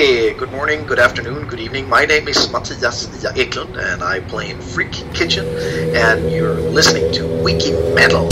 Hey, good morning, good afternoon, good evening. My name is Matthias Eklund, and I play in Freak Kitchen, and you're listening to Wiki Metal.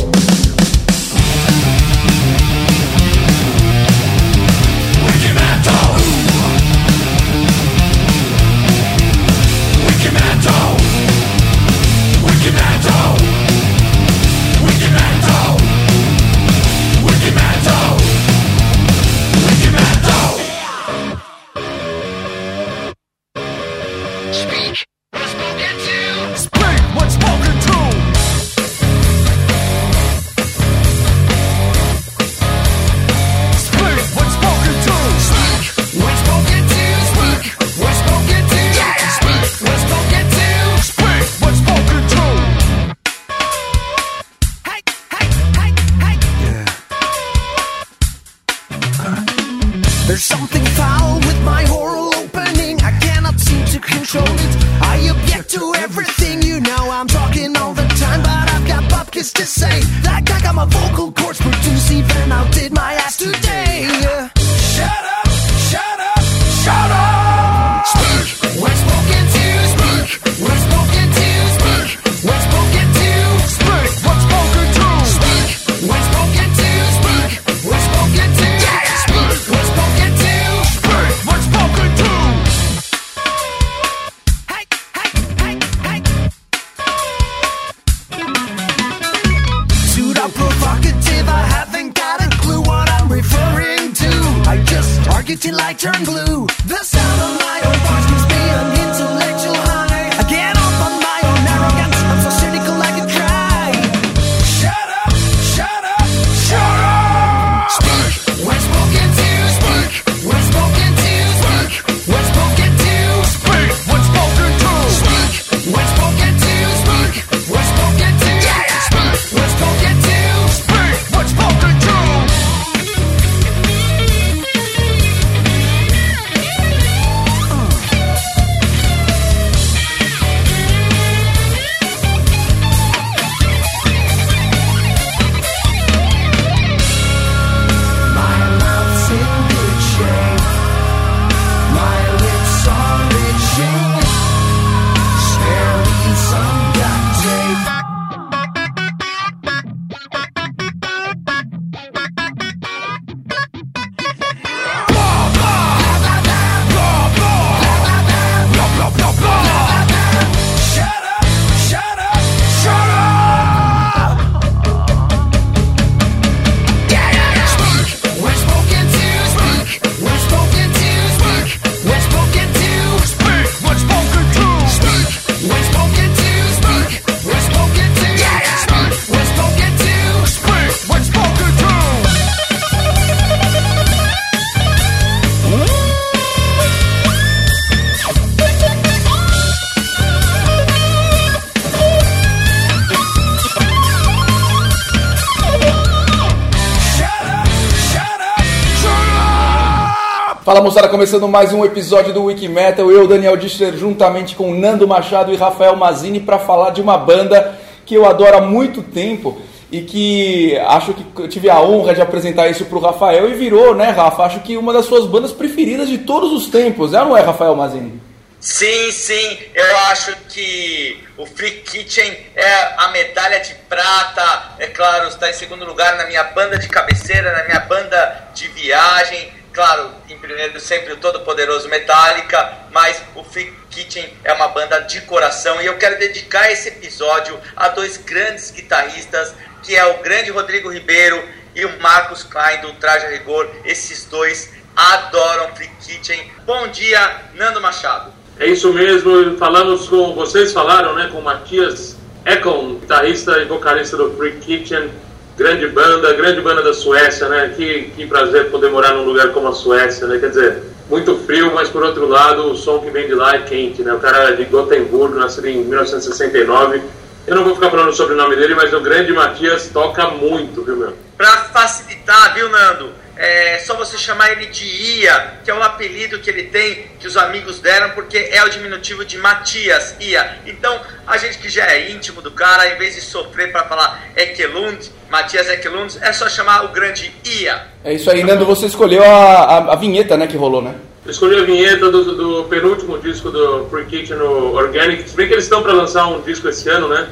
Moçada, começando mais um episódio do Wiki Metal. Eu, Daniel Dichter, juntamente com Nando Machado e Rafael Mazini, para falar de uma banda que eu adoro há muito tempo e que acho que tive a honra de apresentar isso para o Rafael e virou, né, Rafa? Acho que uma das suas bandas preferidas de todos os tempos, é ou não é, Rafael Mazini? Sim, sim, eu acho que o Free Kitchen é a medalha de prata, é claro, está em segundo lugar na minha banda de cabeceira, na minha banda de viagem claro, em primeiro sempre o todo-poderoso Metallica, mas o Free Kitchen é uma banda de coração e eu quero dedicar esse episódio a dois grandes guitarristas, que é o grande Rodrigo Ribeiro e o Marcos Klein do Traje a Rigor. Esses dois adoram Free Kitchen. Bom dia, Nando Machado. É isso mesmo, falamos com vocês falaram, né, com o Matias Ekon, guitarrista e vocalista do Free Kitchen grande banda, grande banda da Suécia, né? Que, que prazer poder morar num lugar como a Suécia, né? Quer dizer, muito frio, mas por outro lado, o som que vem de lá é quente, né? O cara é de Gotemburgo, nascido em 1969. Eu não vou ficar falando sobre o nome dele, mas o grande Matias toca muito, viu, meu? Pra facilitar, viu, Nando? É só você chamar ele de Ia, que é o apelido que ele tem, que os amigos deram, porque é o diminutivo de Matias, Ia. Então, a gente que já é íntimo do cara, em vez de sofrer para falar Ekelund, Matias Ekelund, é só chamar o grande Ia. É isso aí, Nando, você escolheu a, a, a vinheta, né, que rolou, né? escolhi a vinheta do, do, penúltimo disco do Free Kitchen, no Organic. Se bem que eles estão para lançar um disco esse ano, né?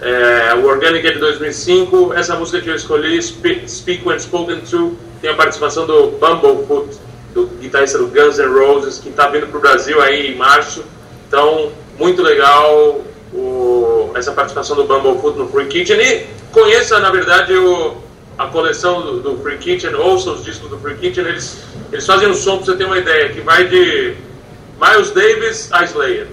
É, o Organic é de 2005. Essa música que eu escolhi, Speak, Speak When Spoken To, tem a participação do Bumblefoot, do guitarrista do Guns N' Roses, que está vindo para o Brasil aí em março. Então, muito legal o, essa participação do Bumblefoot no Free Kitchen. E conheça, na verdade, o, a coleção do, do, Free Kitchen, ouça os discos do Free Kitchen. Eles, eles fazem um som, para você ter uma ideia, que vai de Miles Davis a Slayer.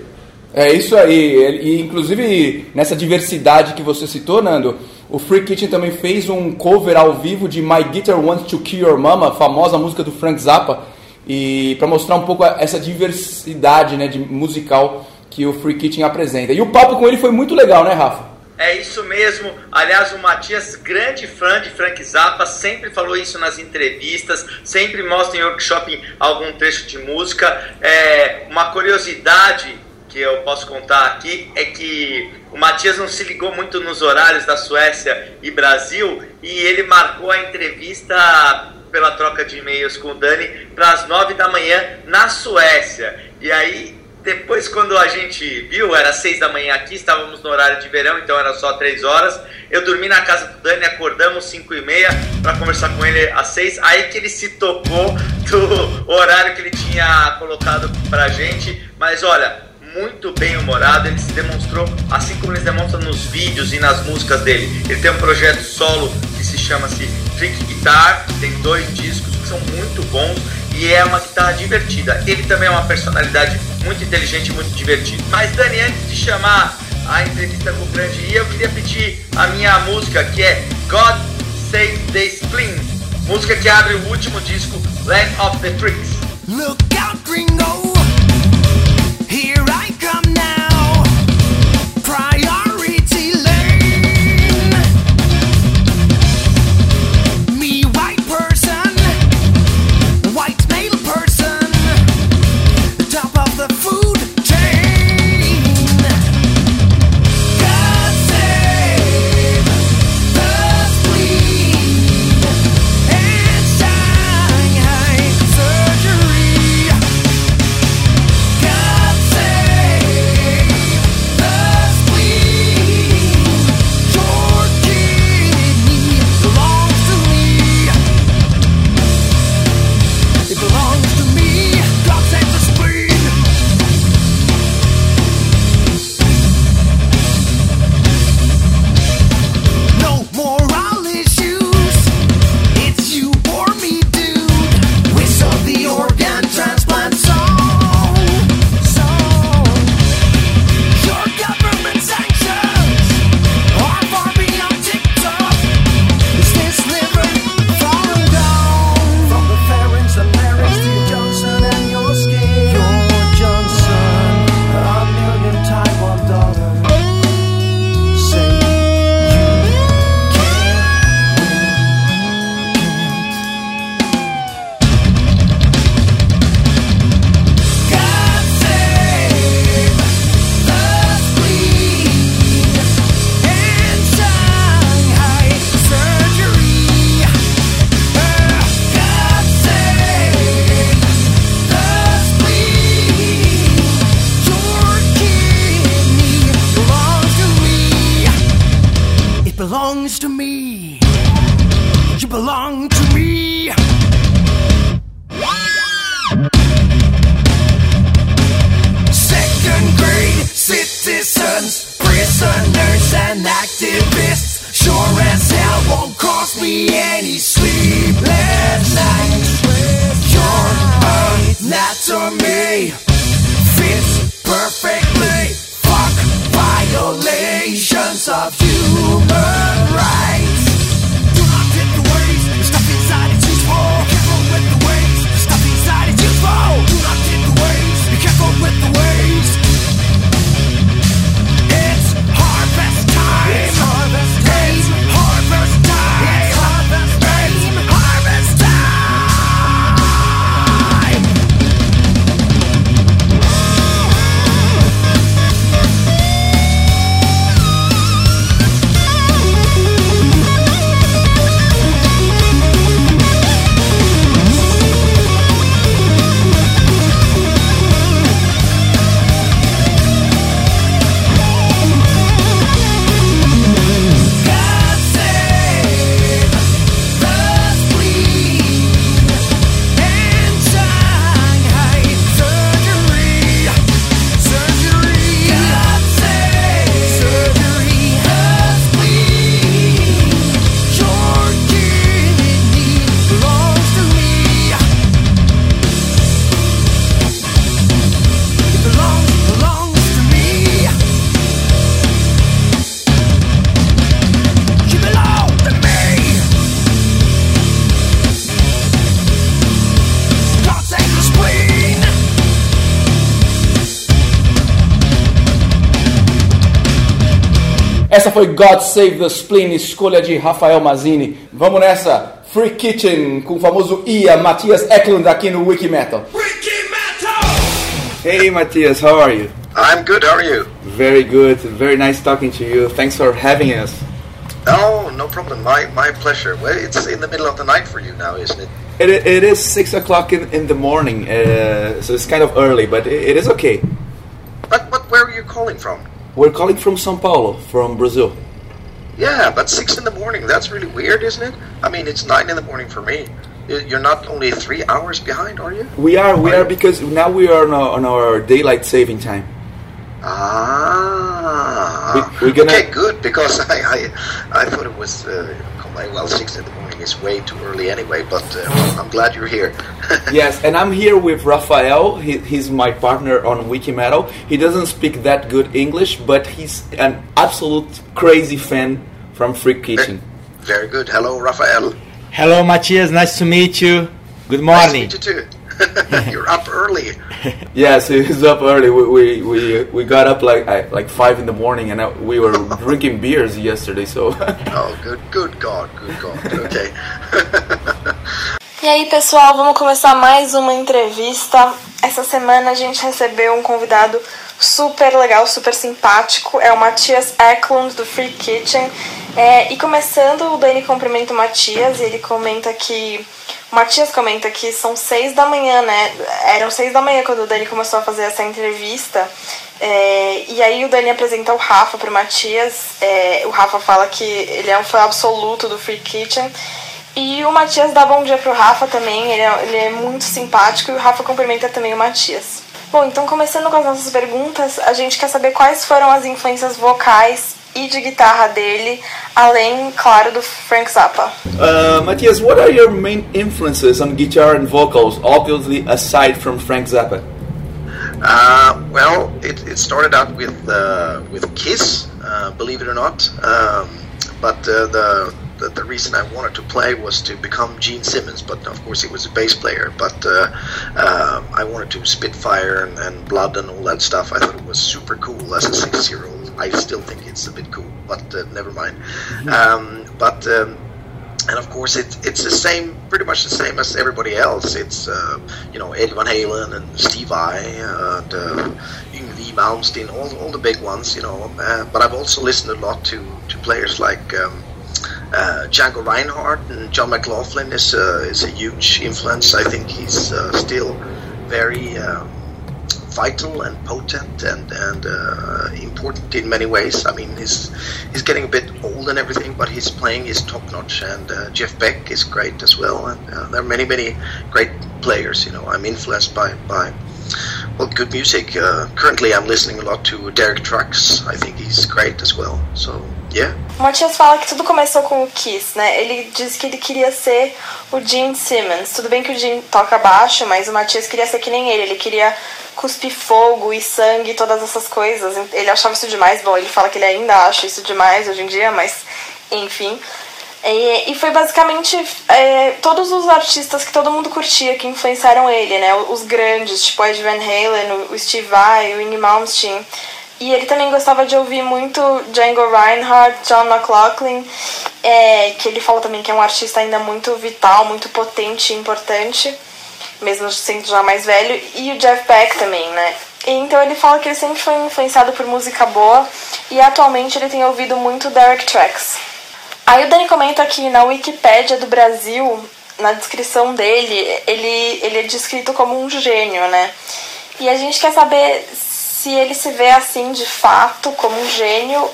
É isso aí, e inclusive nessa diversidade que você citou, Nando, o Free Kitchen também fez um cover ao vivo de My Guitar Wants to Kill Your Mama, famosa música do Frank Zappa, e para mostrar um pouco essa diversidade né, de musical que o Free Kitchen apresenta. E o papo com ele foi muito legal, né, Rafa? É isso mesmo. Aliás, o Matias, grande fã de Frank Zappa, sempre falou isso nas entrevistas, sempre mostra em workshop algum trecho de música. É, uma curiosidade que eu posso contar aqui é que o Matias não se ligou muito nos horários da Suécia e Brasil e ele marcou a entrevista pela troca de e-mails com o Dani para as nove da manhã na Suécia. E aí depois, quando a gente viu, era seis da manhã aqui, estávamos no horário de verão, então era só três horas. Eu dormi na casa do Dani, acordamos cinco e meia para conversar com ele às seis. Aí que ele se tocou do horário que ele tinha colocado para gente. Mas olha, muito bem humorado, ele se demonstrou, assim como ele demonstra nos vídeos e nas músicas dele. Ele tem um projeto solo que se chama-se Trick Guitar, tem dois discos que são muito bons e é uma guitarra divertida. Ele também é uma personalidade muito inteligente e muito divertida. Mas Dani, antes de chamar a entrevista com o grande I, eu queria pedir a minha música que é God Save the Spleen, música que abre o último disco Land of the Tricks. Look out, gringo! Here I come now. Essa foi God Save the Spleen, escolha de Rafael Mazini. Vamos nessa. Free Kitchen com o famoso Ia, Matias Eklund aqui no Wiki Metal. Wiki Metal! Hey Matias, how are you? I'm good, how are you? Very good, very nice talking to you. Thanks for having us. Oh, no problem. My my pleasure. Well, it's in the middle of the night for you now, isn't it? It, it is six o'clock in, in the morning, uh, so it's kind of early, but it, it is okay. But but where are you calling from? We're calling from São Paulo, from Brazil. Yeah, but six in the morning. That's really weird, isn't it? I mean, it's nine in the morning for me. You're not only three hours behind, are you? We are. We are, are because now we are on our, on our daylight saving time. Ah, we, are gonna... okay, good. Because I, I, I thought it was uh, well, six in the morning is way too early anyway. But uh, I'm glad you're here. yes, and I'm here with Rafael. He, he's my partner on Wikimetal. He doesn't speak that good English, but he's an absolute crazy fan from Freak Kitchen. Very, very good. Hello, Rafael. Hello, Matthias. Nice to meet you. Good morning. Nice to meet you too. You're up early. yes, he's up early. We, we we we got up like like five in the morning, and we were drinking beers yesterday. So. oh, good, good God, good God. Okay. e aí, pessoal, vamos começar mais uma entrevista. Essa semana a gente recebeu um convidado super legal, super simpático. É o Matias Eklund do Free Kitchen. É, e começando, o Dani cumprimenta o Matias e ele comenta que Matias comenta que são seis da manhã, né? Eram seis da manhã quando o Dani começou a fazer essa entrevista. É, e aí o Dani apresenta o Rafa pro Matias. É, o Rafa fala que ele é um fã absoluto do Free Kitchen. E o Matias dá bom dia pro Rafa também, ele é, ele é muito simpático e o Rafa cumprimenta também o Matias. Bom, então começando com as nossas perguntas, a gente quer saber quais foram as influências vocais e de guitarra dele, além, claro, do Frank Zappa. Uh, Matthias, what are your main influences on guitar and vocals, obviously aside from Frank Zappa? Uh, well, it, it started out with uh, with Kiss, uh, believe it or not. Um, but uh, the, the, the reason I wanted to play was to become Gene Simmons. But of course, he was a bass player. But uh, uh, I wanted to Spitfire and, and Blood and all that stuff. I thought it was super cool as a six year old. I still think it's a bit cool, but uh, never mind. Mm-hmm. Um, but um, and of course it, it's the same, pretty much the same as everybody else. It's uh, you know Eddie Van Halen and Steve I and uh, Yngwie Malmsteen, all all the big ones, you know. Uh, but I've also listened a lot to to players like. Um, uh, Django Reinhardt and John McLaughlin is uh, is a huge influence. I think he's uh, still very um, vital and potent and and uh, important in many ways. I mean, he's he's getting a bit old and everything, but his playing is top notch. And uh, Jeff Beck is great as well. And uh, there are many many great players. You know, I'm influenced by by well good music. Uh, currently, I'm listening a lot to Derek Trucks. I think he's great as well. So Yeah. O Matias fala que tudo começou com o Kiss, né? Ele diz que ele queria ser o Gene Simmons. Tudo bem que o Gene toca baixo, mas o Matias queria ser que nem ele. Ele queria cuspir fogo e sangue e todas essas coisas. Ele achava isso demais. Bom, ele fala que ele ainda acha isso demais hoje em dia, mas enfim. E, e foi basicamente é, todos os artistas que todo mundo curtia que influenciaram ele, né? Os grandes, tipo Ed Van Halen, o Steve Vai, o Inge Malmsteen. E ele também gostava de ouvir muito Django Reinhardt, John McLaughlin, é, que ele fala também que é um artista ainda muito vital, muito potente e importante, mesmo sendo já mais velho, e o Jeff Beck também, né? Então ele fala que ele sempre foi influenciado por música boa e atualmente ele tem ouvido muito Derek Tracks. Aí o Dani comenta que na Wikipédia do Brasil, na descrição dele, ele, ele é descrito como um gênio, né? E a gente quer saber se ele se vê assim de fato como um gênio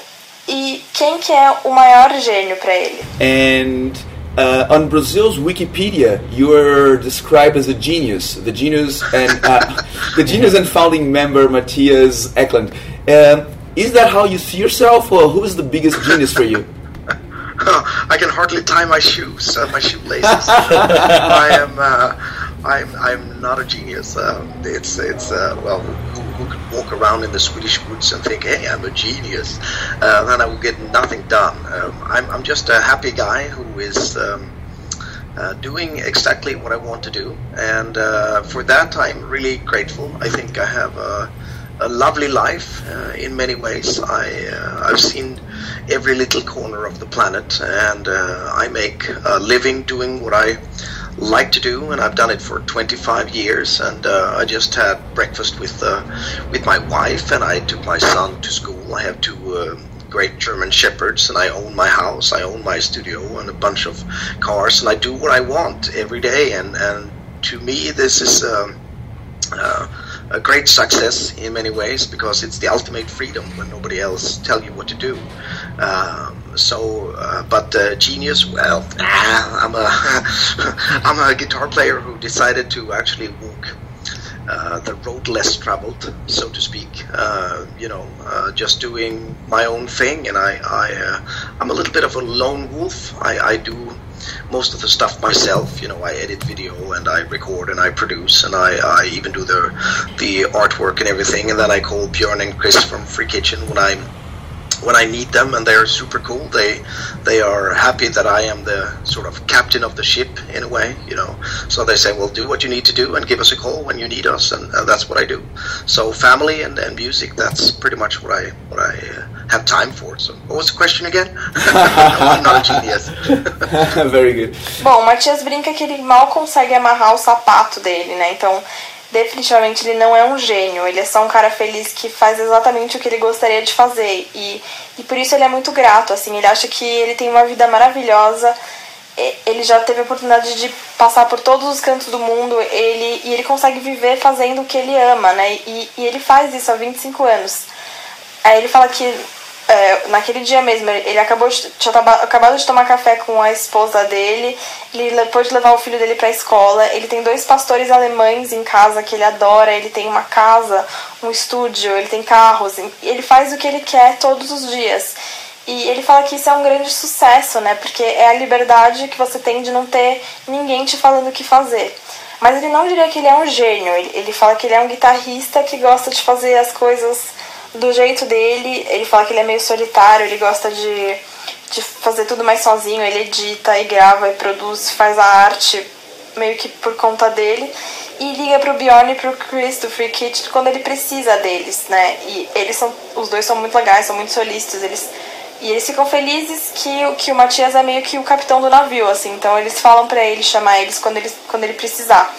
e quem que é o maior gênio para ele. And uh, on Brazil's Wikipedia, you are described as a genius. The genius and uh, the genius and founding member Matthias Eklund. Um, is that how you see yourself, or who is the biggest genius for you? I can hardly tie my shoes, uh, my shoelaces. I am. Uh, I'm I'm not a genius. Um, it's it's uh, well, who, could walk around in the Swedish woods and think, hey, I'm a genius? Uh, then I will get nothing done. Um, I'm I'm just a happy guy who is. Um, uh, doing exactly what I want to do, and uh, for that I'm really grateful. I think I have a, a lovely life uh, in many ways. I uh, I've seen every little corner of the planet, and uh, I make a living doing what I like to do, and I've done it for 25 years. And uh, I just had breakfast with uh, with my wife, and I took my son to school. I have two uh, great German shepherds, and I own my house, I own my studio, and a bunch of cars, and I do what I want every day. And and to me, this is. Um, uh, a great success in many ways because it's the ultimate freedom when nobody else tell you what to do. Um, so, uh, but uh, genius, well, ah, I'm a I'm a guitar player who decided to actually walk. Uh, the road less traveled, so to speak. Uh, you know, uh, just doing my own thing, and I, I, uh, I'm a little bit of a lone wolf. I, I do most of the stuff myself. You know, I edit video and I record and I produce and I, I even do the the artwork and everything. And then I call Björn and Chris from Free Kitchen when I'm when I need them, and they're super cool. They they are happy that I am the sort of captain of the ship in a way, you know. So they say, "Well, do what you need to do, and give us a call when you need us," and, and that's what I do. So family and, and music, that's pretty much what I what I uh, have time for. So what was the question again? I'm not a genius. Very good. Bom, Matias brinca que ele mal consegue amarrar o sapato dele, né? Então, definitivamente ele não é um gênio, ele é só um cara feliz que faz exatamente o que ele gostaria de fazer. E, e por isso ele é muito grato, assim, ele acha que ele tem uma vida maravilhosa. Ele já teve a oportunidade de passar por todos os cantos do mundo ele, e ele consegue viver fazendo o que ele ama, né? E, e ele faz isso há 25 anos. Aí ele fala que é, naquele dia mesmo, ele acabou de, tinha acabado de tomar café com a esposa dele, ele pôde levar o filho dele para a escola, ele tem dois pastores alemães em casa que ele adora, ele tem uma casa, um estúdio, ele tem carros, ele faz o que ele quer todos os dias. E ele fala que isso é um grande sucesso, né? Porque é a liberdade que você tem de não ter ninguém te falando o que fazer. Mas ele não diria que ele é um gênio, ele, ele fala que ele é um guitarrista que gosta de fazer as coisas do jeito dele. Ele fala que ele é meio solitário, ele gosta de, de fazer tudo mais sozinho. Ele edita e grava e produz, faz a arte meio que por conta dele. E liga pro Bjorn e pro Chris do Free Kit quando ele precisa deles, né? E eles são. Os dois são muito legais, são muito solistas. Eles, e eles ficam felizes que, que o Matias é meio que o capitão do navio, assim. Então eles falam para ele chamar eles quando, ele quando ele precisar.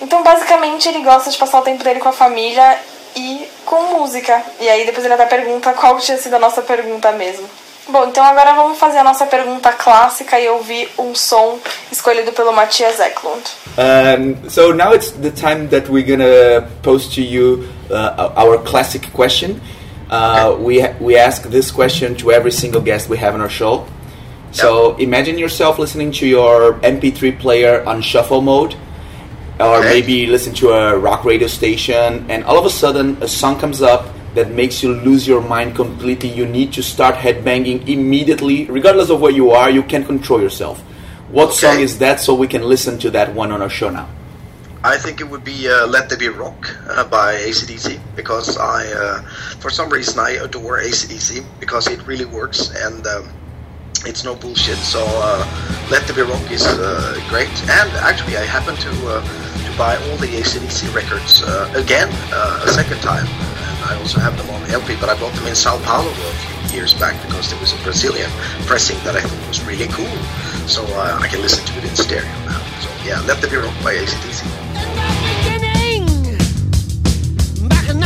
Então, basicamente, ele gosta de passar o tempo dele com a família e com música. E aí depois ele até pergunta qual tinha sido a nossa pergunta mesmo. Bom, então agora vamos fazer a nossa pergunta clássica e ouvir um som escolhido pelo Matthias Eklund. Um, so now it's the time that we're gonna pose to you uh, our classic question. Uh, we we ask this question to every single guest we have on our show. So imagine yourself listening to your MP3 player on shuffle mode or okay. maybe listen to a rock radio station, and all of a sudden a song comes up that makes you lose your mind completely. You need to start headbanging immediately, regardless of where you are. You can't control yourself. What okay. song is that? So we can listen to that one on our show now. I think it would be uh, "Let There Be Rock" uh, by ACDC because I, uh, for some reason, I adore ACDC because it really works and. Um, it's no bullshit. So uh, Let the Be Rock is uh, great, and actually I happen to uh, to buy all the ACDC records uh, again uh, a second time. And I also have them on LP, but I bought them in Sao Paulo a few years back because there was a Brazilian pressing that I thought was really cool. So uh, I can listen to it in stereo now. So yeah, Let the Be Rock by ACDC. gente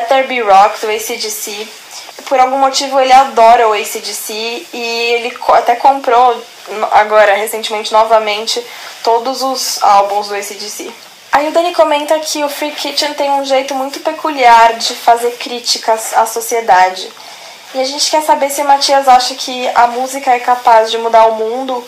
Let There Be Rock do ACDC. Por algum motivo ele adora o ACDC e ele até comprou agora recentemente novamente todos os álbuns do ACDC. Aí o Dani comenta que o Free Kitchen tem um jeito muito peculiar de fazer críticas à sociedade. E a gente quer saber se o Matias acha que a música é capaz de mudar o mundo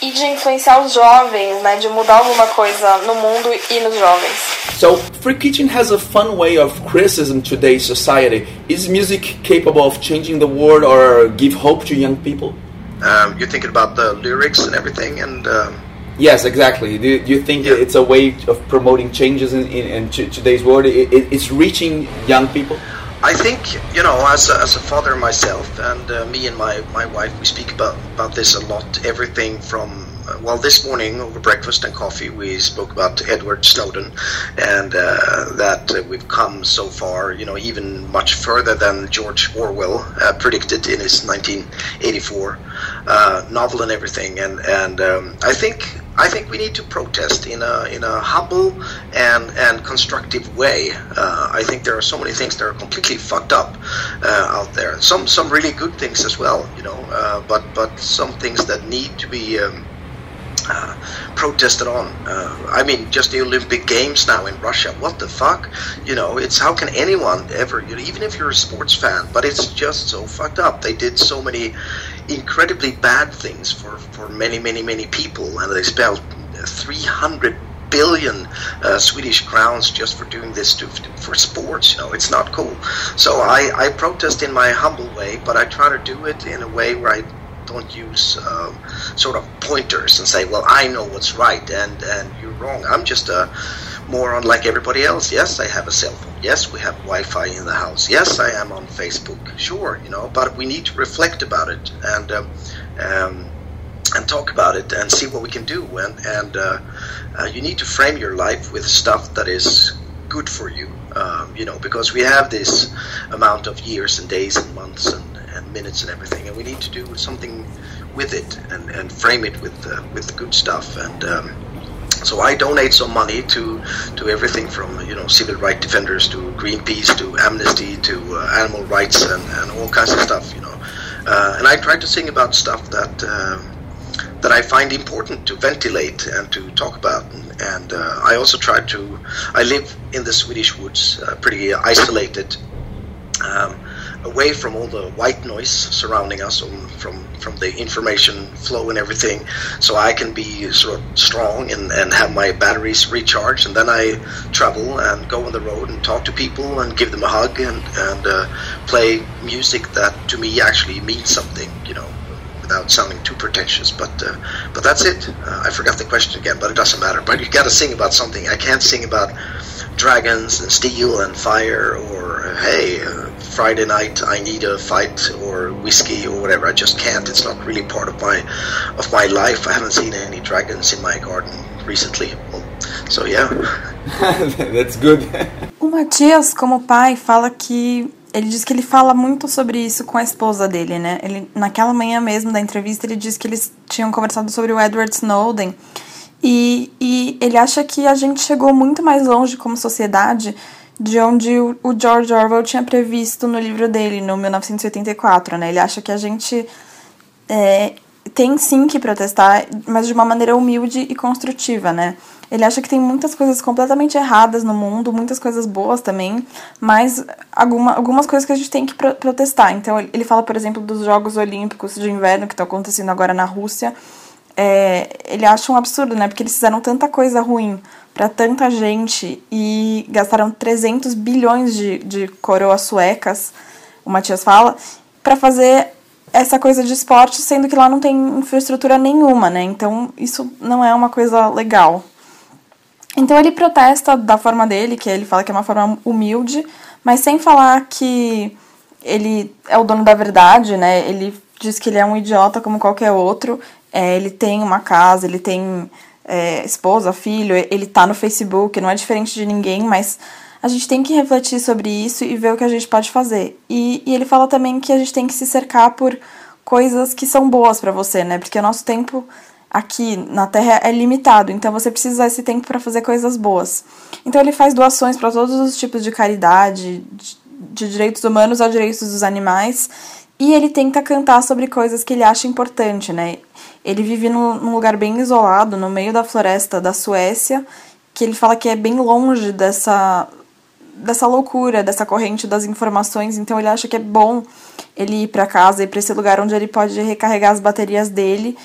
e de influenciar os jovens, né, de mudar alguma coisa no mundo e nos jovens. So, Free Kitchen has a fun way of criticism today's society. Is music capable of changing the world or give hope to young people? Um, you're thinking about the lyrics and everything, and um, Yes, exactly. Do, do you think Yeah. it's a way of promoting changes in, in, in today's world? It, it, it's reaching young people? I think you know, as a, as a father myself, and uh, me and my, my wife, we speak about about this a lot. Everything from well, this morning over breakfast and coffee, we spoke about Edward Snowden, and uh, that uh, we've come so far, you know, even much further than George Orwell uh, predicted in his 1984 uh, novel and everything. And and um, I think I think we need to protest in a in a humble and and constructive way. Uh, I think there are so many things that are completely fucked up uh, out there. Some some really good things as well, you know. Uh, but but some things that need to be. Um, protested on. Uh, I mean, just the Olympic Games now in Russia. What the fuck? You know, it's how can anyone ever, you know, even if you're a sports fan, but it's just so fucked up. They did so many incredibly bad things for, for many, many, many people, and they spent 300 billion uh, Swedish crowns just for doing this to, for sports. You know, it's not cool. So I, I protest in my humble way, but I try to do it in a way where I don't use um, sort of pointers and say, "Well, I know what's right and and you're wrong." I'm just a moron like everybody else. Yes, I have a cell phone. Yes, we have Wi-Fi in the house. Yes, I am on Facebook. Sure, you know, but we need to reflect about it and um, um, and talk about it and see what we can do. And and uh, uh, you need to frame your life with stuff that is good for you. Um, you know, because we have this amount of years and days and months and, and minutes and everything, and we need to do something with it and, and frame it with uh, with the good stuff. And um, so I donate some money to to everything from you know civil rights defenders to Greenpeace to Amnesty to uh, animal rights and, and all kinds of stuff. You know, uh, and I try to sing about stuff that. Um, that I find important to ventilate and to talk about. And, and uh, I also try to. I live in the Swedish woods, uh, pretty isolated, um, away from all the white noise surrounding us, um, from from the information flow and everything. So I can be sort of strong and, and have my batteries recharged, and then I travel and go on the road and talk to people and give them a hug and and uh, play music that to me actually means something. You know without sounding too pretentious. But uh, but that's it. Uh, I forgot the question again, but it doesn't matter. But you got to sing about something. I can't sing about dragons and steel and fire or hey uh, Friday night I need a fight or whiskey or whatever. I just can't. It's not really part of my of my life. I haven't seen any dragons in my garden recently. So yeah. That's good. O Matias, como pai, fala que ele diz que ele fala muito sobre isso com a esposa dele, né? Ele, naquela manhã mesmo da entrevista, ele disse que eles tinham conversado sobre o Edward Snowden. E, e ele acha que a gente chegou muito mais longe como sociedade de onde o, George Orwell tinha previsto no livro dele, no 1984, né? Ele acha que a gente é, tem sim que protestar, mas de uma maneira humilde e construtiva, né? Ele acha que tem muitas coisas completamente erradas no mundo, muitas coisas boas também, mas alguma, algumas coisas que a gente tem que pro protestar. Então, ele fala, por exemplo, dos Jogos Olímpicos de Inverno que estão acontecendo agora na Rússia. É, ele acha um absurdo, né? Porque eles fizeram tanta coisa ruim para tanta gente e gastaram 300 bilhões de, de coroas suecas, o Matias fala, para fazer essa coisa de esporte, sendo que lá não tem infraestrutura nenhuma, né? Então, isso não é uma coisa legal. Então ele protesta da forma dele, que ele fala que é uma forma humilde, mas sem falar que ele é o dono da verdade, né? Ele diz que ele é um idiota como qualquer outro. É, ele tem uma casa, ele tem é, esposa, filho, ele tá no Facebook, não é diferente de ninguém, mas a gente tem que refletir sobre isso e ver o que a gente pode fazer. E, e ele fala também que a gente tem que se cercar por coisas que são boas para você, né? Porque o nosso tempo aqui na Terra é limitado, então você precisa esse tempo para fazer coisas boas. Então ele faz doações para todos os tipos de caridade, de, de direitos humanos a direitos dos animais, e ele tenta cantar sobre coisas que ele acha importante, né? Ele vive num, lugar bem isolado, no meio da floresta da Suécia, que ele fala que é bem longe dessa dessa loucura, dessa corrente das informações, então ele acha que é bom ele ir para casa e para esse lugar onde ele pode recarregar as baterias dele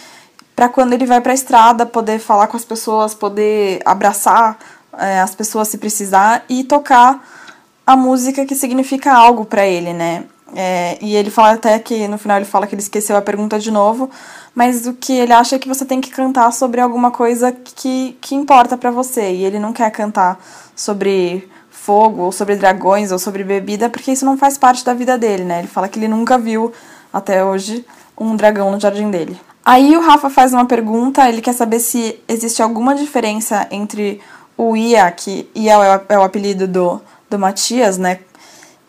para quando ele vai para a estrada poder falar com as pessoas, poder abraçar é, as pessoas se precisar e tocar a música que significa algo para ele, né? É, e ele fala até que no final ele fala que ele esqueceu a pergunta de novo, mas o que ele acha é que você tem que cantar sobre alguma coisa que, que importa para você. E ele não quer cantar sobre fogo, ou sobre dragões, ou sobre bebida, porque isso não faz parte da vida dele, né? Ele fala que ele nunca viu até hoje um dragão no jardim dele. Aí o Rafa faz uma pergunta, ele quer saber se existe alguma diferença entre o Ia, que Ia é o, é apelido do, do Matias, né?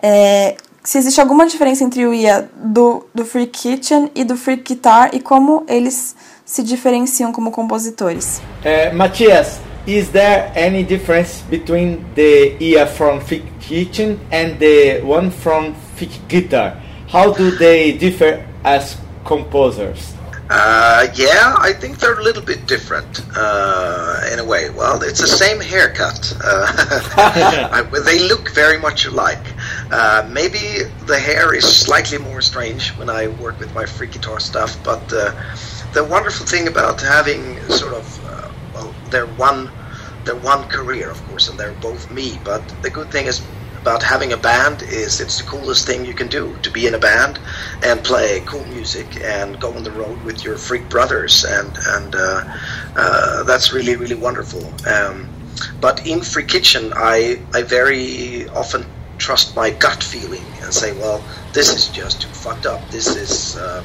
É, se existe alguma diferença entre o Ia do, do Free Kitchen e do Free Guitar e como eles se diferenciam como compositores. Uh, Matias, is there any difference between the Ia from Free Kitchen and the one from Free Guitar? How do they differ as composers? Uh, yeah, I think they're a little bit different uh, in a way. Well, it's the same haircut. Uh, they look very much alike. Uh, maybe the hair is slightly more strange when I work with my free guitar stuff, but uh, the wonderful thing about having sort of, uh, well, they're one, they're one career, of course, and they're both me. But the good thing is about having a band is it's the coolest thing you can do to be in a band and play cool music and go on the road with your freak brothers and and uh, uh, that's really really wonderful. Um, but in Free Kitchen, I I very often trust my gut feeling and say, well, this is just too fucked up. This is. Uh,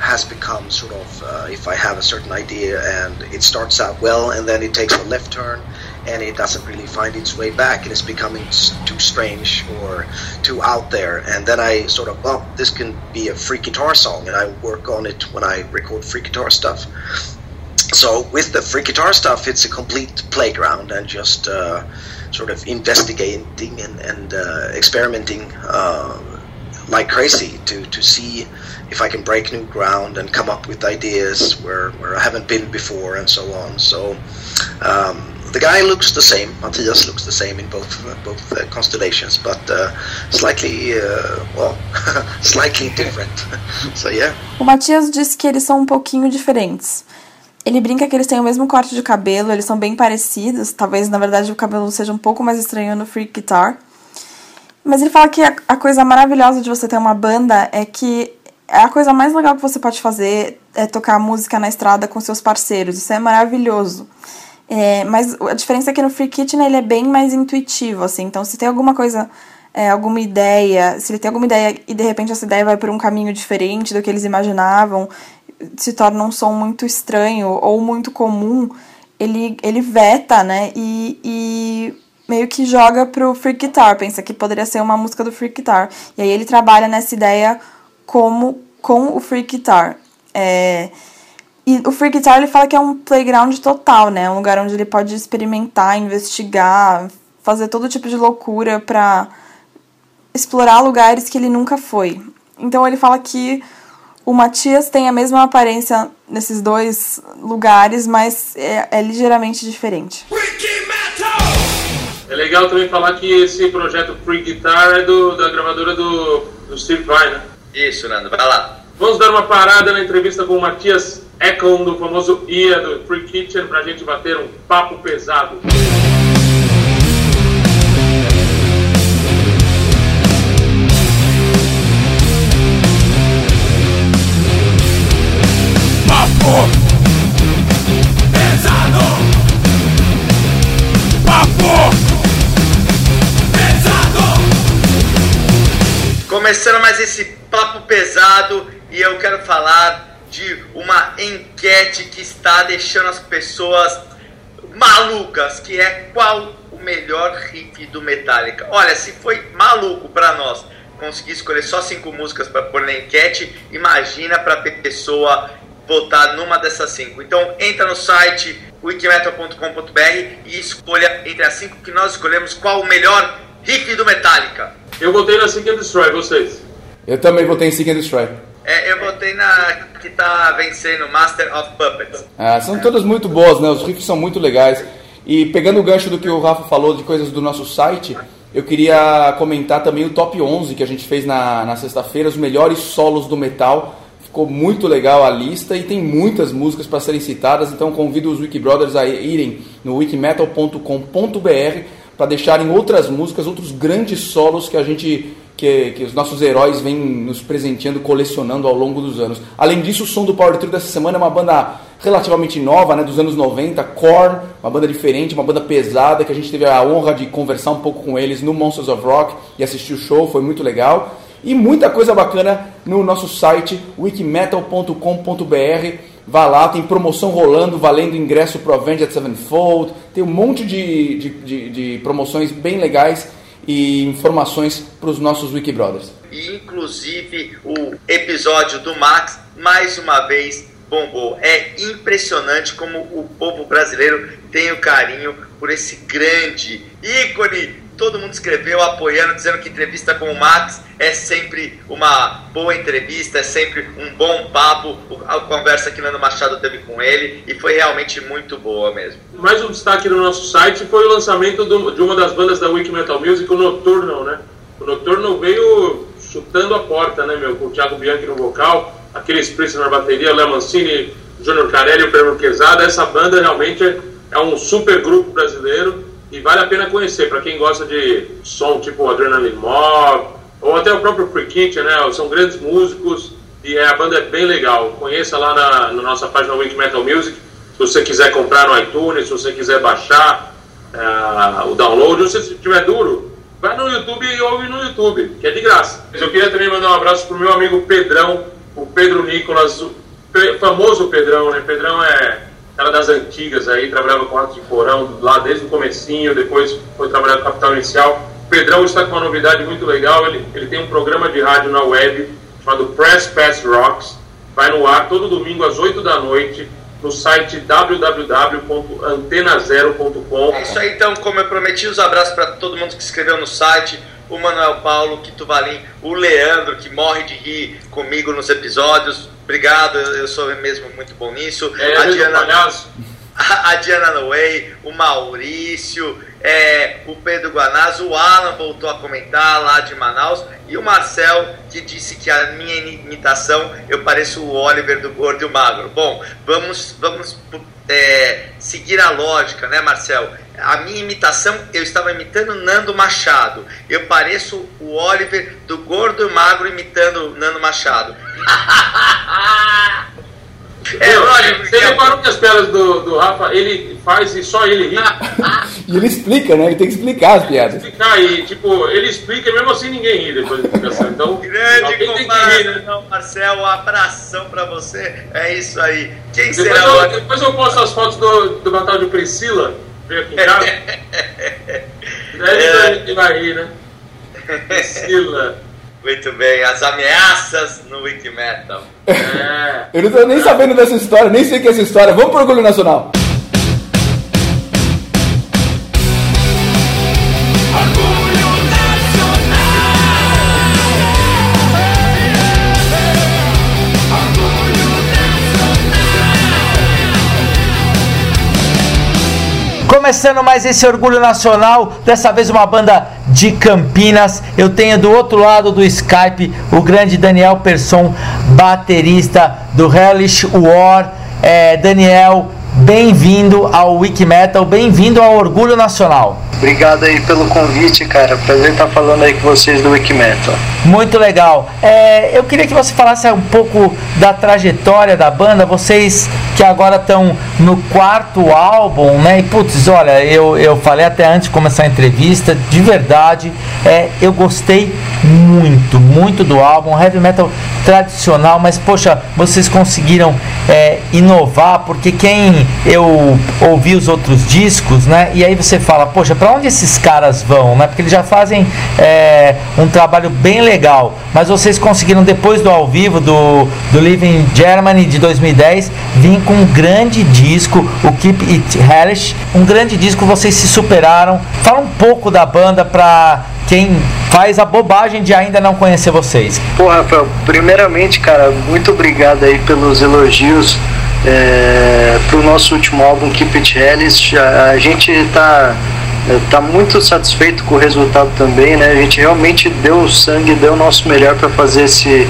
has become sort of uh, if I have a certain idea and it starts out well and then it takes a left turn and it doesn't really find its way back. And it's becoming too strange or too out there. And then I sort of well this can be a free guitar song and I work on it when I record free guitar stuff. So with the free guitar stuff it's a complete playground and just uh, sort of investigating and, and uh, experimenting uh, like crazy to, to see if I can break new ground and come up with ideas where, where I haven't been before and so on. So um, the guy looks the same. Matthias looks the same in both both uh, constellations, but uh, slightly uh, well, slightly different. so yeah. O Matias disse que eles são um pouquinho diferentes. Ele brinca que eles têm o mesmo corte de cabelo, eles são bem parecidos. Talvez na verdade o cabelo seja um pouco mais estranho no Freak Guitar. Mas ele fala que a, a coisa maravilhosa de você ter uma banda é que a coisa mais legal que você pode fazer é tocar música na estrada com seus parceiros. Isso é maravilhoso. É, mas a diferença é que no Free Kitchen ele é bem mais intuitivo, assim. Então, se tem alguma coisa, é, alguma ideia, se ele tem alguma ideia e de repente essa ideia vai por um caminho diferente do que eles imaginavam, se torna um som muito estranho ou muito comum, ele, ele veta, né? E, e meio que joga pro Free Guitar, pensa que poderia ser uma música do Free Guitar. E aí ele trabalha nessa ideia como com o Free Guitar. É, e o Free Guitar ele fala que é um playground total, né? Um lugar onde ele pode experimentar, investigar, fazer todo tipo de loucura para explorar lugares que ele nunca foi. Então ele fala que o Matias tem a mesma aparência nesses dois lugares, mas é, é ligeiramente diferente. É legal também falar que esse projeto Free Guitar é do, da gravadora do, do Steve Vai, né? Isso, Nando, vai lá. Vamos dar uma parada na entrevista com o Matias Ekon, do famoso IA do Free Kitchen, pra gente bater um papo pesado. Papo pesado. Papo pesado. Começando mais esse papo pesado e eu quero falar de uma enquete que está deixando as pessoas malucas, que é qual o melhor riff do Metallica. Olha, se foi maluco para nós conseguir escolher só cinco músicas para pôr na enquete, imagina para a pessoa votar numa dessas cinco. Então entra no site wikimetal.com.br e escolha entre as cinco que nós escolhemos qual o melhor riff do Metallica. Eu votei na Seek and Destroy, vocês. Eu também votei em Seek and Destroy. É, eu votei na que tá vencendo, Master of Puppets. Ah, são todas muito boas, né? Os riffs são muito legais. E pegando o gancho do que o Rafa falou de coisas do nosso site, eu queria comentar também o top 11 que a gente fez na, na sexta-feira, os melhores solos do metal. Ficou muito legal a lista e tem muitas músicas para serem citadas, então convido os Wiki Brothers a irem no wikimetal.com.br para deixarem outras músicas, outros grandes solos que a gente que, que, os nossos heróis vêm nos presenteando, colecionando ao longo dos anos. Além disso, o som do Power Trio dessa semana é uma banda relativamente nova, né, dos anos 90, Korn, uma banda diferente, uma banda pesada, que a gente teve a honra de conversar um pouco com eles no Monsters of Rock e assistir o show, foi muito legal. E muita coisa bacana no nosso site wikimetal.com.br. Vá lá, tem promoção rolando, valendo ingresso pro Avenged Sevenfold, tem um monte de, de, de, de promoções bem legais e informações para os nossos Wikibrothers. E inclusive o episódio do Max, mais uma vez, bombou. É impressionante como o povo brasileiro tem o carinho por esse grande ícone. Todo mundo escreveu apoiando, dizendo que entrevista com o Max é sempre uma boa entrevista, é sempre um bom papo. A conversa que Nando Machado teve com ele e foi realmente muito boa mesmo. Mais um destaque no nosso site foi o lançamento do, de uma das bandas da Wiki Metal Music, o Nocturnal, né? O Nocturnal veio chutando a porta, né, meu? Com o Thiago Bianchi no vocal, aquele Spritz na bateria, o Léo Mancini, Júnior Carelli o Pedro Quesada. Essa banda realmente é, é um super grupo brasileiro e vale a pena conhecer. Para quem gosta de som tipo Adrenaline Mob, ou até o próprio Free né? São grandes músicos e a banda é bem legal. Conheça lá na, na nossa página Wiki Metal Music. Se você quiser comprar no iTunes, se você quiser baixar uh, o download, ou se tiver duro, vai no YouTube e ouve no YouTube, que é de graça. Mas eu queria também mandar um abraço pro meu amigo Pedrão, o Pedro Nicolas, o famoso Pedrão, né? Pedrão é cara das antigas aí, trabalhava com Atos de Porão lá desde o comecinho, depois foi trabalhar com Capital Inicial. O Pedrão está com uma novidade muito legal, ele, ele tem um programa de rádio na web chamado Press Pass Rocks, vai no ar todo domingo às 8 da noite no site www.antenazero.com. É isso aí, então, como eu prometi, os abraços para todo mundo que escreveu no site, o Manuel Paulo, o Quito Valim, o Leandro, que morre de rir comigo nos episódios. Obrigado, eu sou mesmo muito bom nisso. É, a, Diana, a, a Diana Noey, o Maurício, é, o Pedro Guanaz, o Alan voltou a comentar lá de Manaus e o Marcel que disse que a minha imitação eu pareço o Oliver do Gordo e o Magro. Bom, vamos, vamos é, seguir a lógica, né, Marcel? A minha imitação, eu estava imitando Nando Machado. Eu pareço o Oliver do Gordo e Magro imitando Nando Machado. É, lógico. Você reparou que as piadas do, do Rafa, ele faz e só ele ri? e ele explica, né? Ele tem que explicar as piadas. Explicar e, tipo, ele explica e mesmo assim ninguém ri depois da explicação. Então, Grande comparação, né? Marcel. Um abração pra você. É isso aí. Quem depois será eu, Depois eu posto as fotos do, do Natal de Priscila, veio aqui em casa. Daí é. gente vai rir, né? Priscila. Muito bem, as ameaças no Wikimetal. É. Eu não tô nem sabendo dessa história, nem sei que é essa história. Vamos pro Orgulho Nacional. Começando mais esse Orgulho Nacional, dessa vez uma banda de Campinas. Eu tenho do outro lado do Skype o grande Daniel Persson, baterista do Hellish War. É, Daniel, bem-vindo ao Wikimetal, bem-vindo ao Orgulho Nacional. Obrigado aí pelo convite, cara. Prazer estar falando aí com vocês do Wikimetal. Muito legal. É, eu queria que você falasse um pouco da trajetória da banda. Vocês que agora estão no quarto álbum, né? E putz, olha, eu, eu falei até antes de começar a entrevista, de verdade, é, eu gostei muito, muito do álbum. Heavy metal tradicional, mas poxa, vocês conseguiram é, inovar, porque quem eu ouvi os outros discos, né? E aí você fala, poxa, para onde esses caras vão, né? Porque eles já fazem é, um trabalho bem legal. Mas vocês conseguiram, depois do ao vivo do, do Living Germany de 2010, vir com um grande disco, o Keep It Hellish. Um grande disco, vocês se superaram. Fala um pouco da banda para quem faz a bobagem de ainda não conhecer vocês. Pô, Rafael, primeiramente, cara, muito obrigado aí pelos elogios é, pro nosso último álbum, Keep It Hellish. A, a gente tá está muito satisfeito com o resultado também, né? A gente realmente deu sangue, deu o nosso melhor para fazer esse,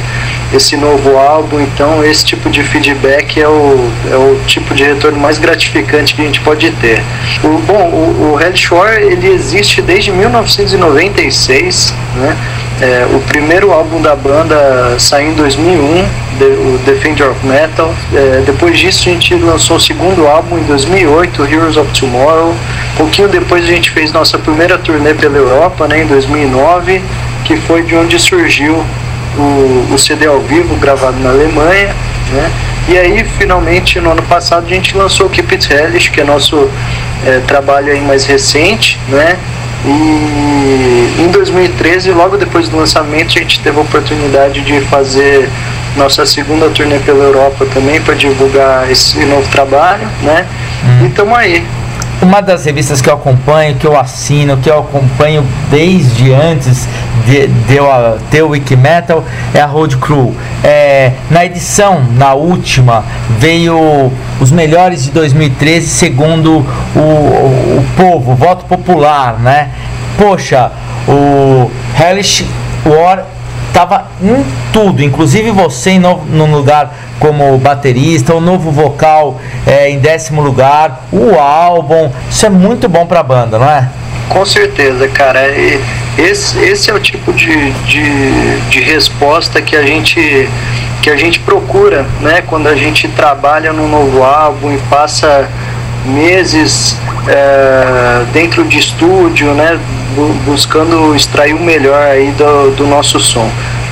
esse novo álbum, então esse tipo de feedback é o, é o tipo de retorno mais gratificante que a gente pode ter. O, bom, o, o Shore ele existe desde 1996, né? É, o primeiro álbum da banda saiu em 2001, The, o Defender of Metal. É, depois disso a gente lançou o segundo álbum em 2008, Heroes of Tomorrow. Pouquinho depois a gente fez nossa primeira turnê pela Europa, né, em 2009, que foi de onde surgiu o, o CD ao vivo gravado na Alemanha. Né? E aí, finalmente, no ano passado, a gente lançou o Keep It Hellish, que é nosso é, trabalho aí mais recente, né? E em 2013, logo depois do lançamento, a gente teve a oportunidade de fazer nossa segunda turnê pela Europa também para divulgar esse novo trabalho, né? Hum. E estamos aí. Uma das revistas que eu acompanho, que eu assino, que eu acompanho desde antes de, de eu ter o Wikimetal é a Road Crew. É, na edição, na última, veio os melhores de 2013 segundo o, o, povo, o voto popular, né? Poxa, o Hellish War estava em tudo, inclusive você no, no lugar como baterista, o novo vocal é, em décimo lugar, o álbum, isso é muito bom para a banda, não é? Com certeza, cara. Esse, esse é o tipo de, de, de resposta que a gente que a gente procura, né? Quando a gente trabalha num novo álbum e passa meses é, dentro de estúdio, né? buscando extrair o melhor aí do, do nosso som.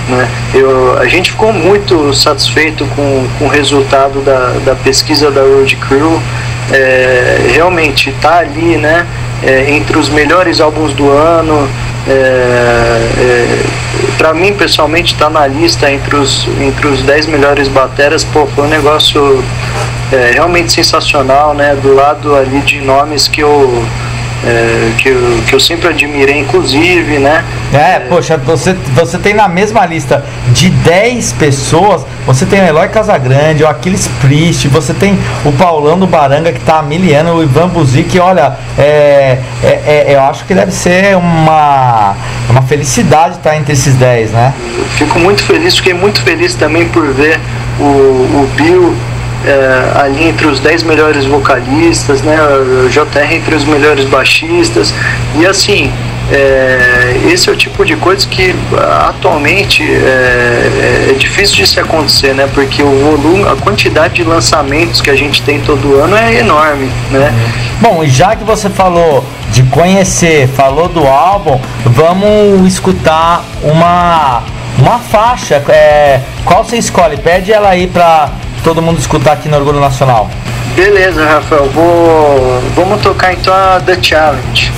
Né? Eu, a gente ficou muito satisfeito com, com o resultado da, da pesquisa da Road Crew. É, realmente está ali, né? É, entre os melhores álbuns do ano. É, é, para mim, pessoalmente, está na lista entre os, entre os 10 melhores bateras. Pô, foi um negócio é, realmente sensacional, né? Do lado ali de nomes que eu é, que, eu, que eu sempre admirei, inclusive, né? É, poxa, você, você tem na mesma lista de 10 pessoas, você tem o Eloy Casagrande, o Aquiles Priest, você tem o Paulão do Baranga que tá miliano, o Ivan Buzik, olha, é, é, é, eu acho que deve ser uma, uma felicidade estar entre esses 10, né? fico muito feliz, fiquei muito feliz também por ver o, o Bill é, ali entre os 10 melhores vocalistas, né, o JR entre os melhores baixistas, e assim, é, esse é o tipo de coisa que atualmente é, é, difícil de se acontecer, né? Porque o volume, a quantidade de lançamentos que a gente tem todo ano é enorme, né? Bom, e já que você falou de conhecer, falou do álbum, vamos escutar uma uma faixa. É, qual você escolhe? Pede ela aí pra todo mundo escutar aqui no Orgulho Nacional. Beleza, Rafael. Vou, vamos tocar então a The Challenge.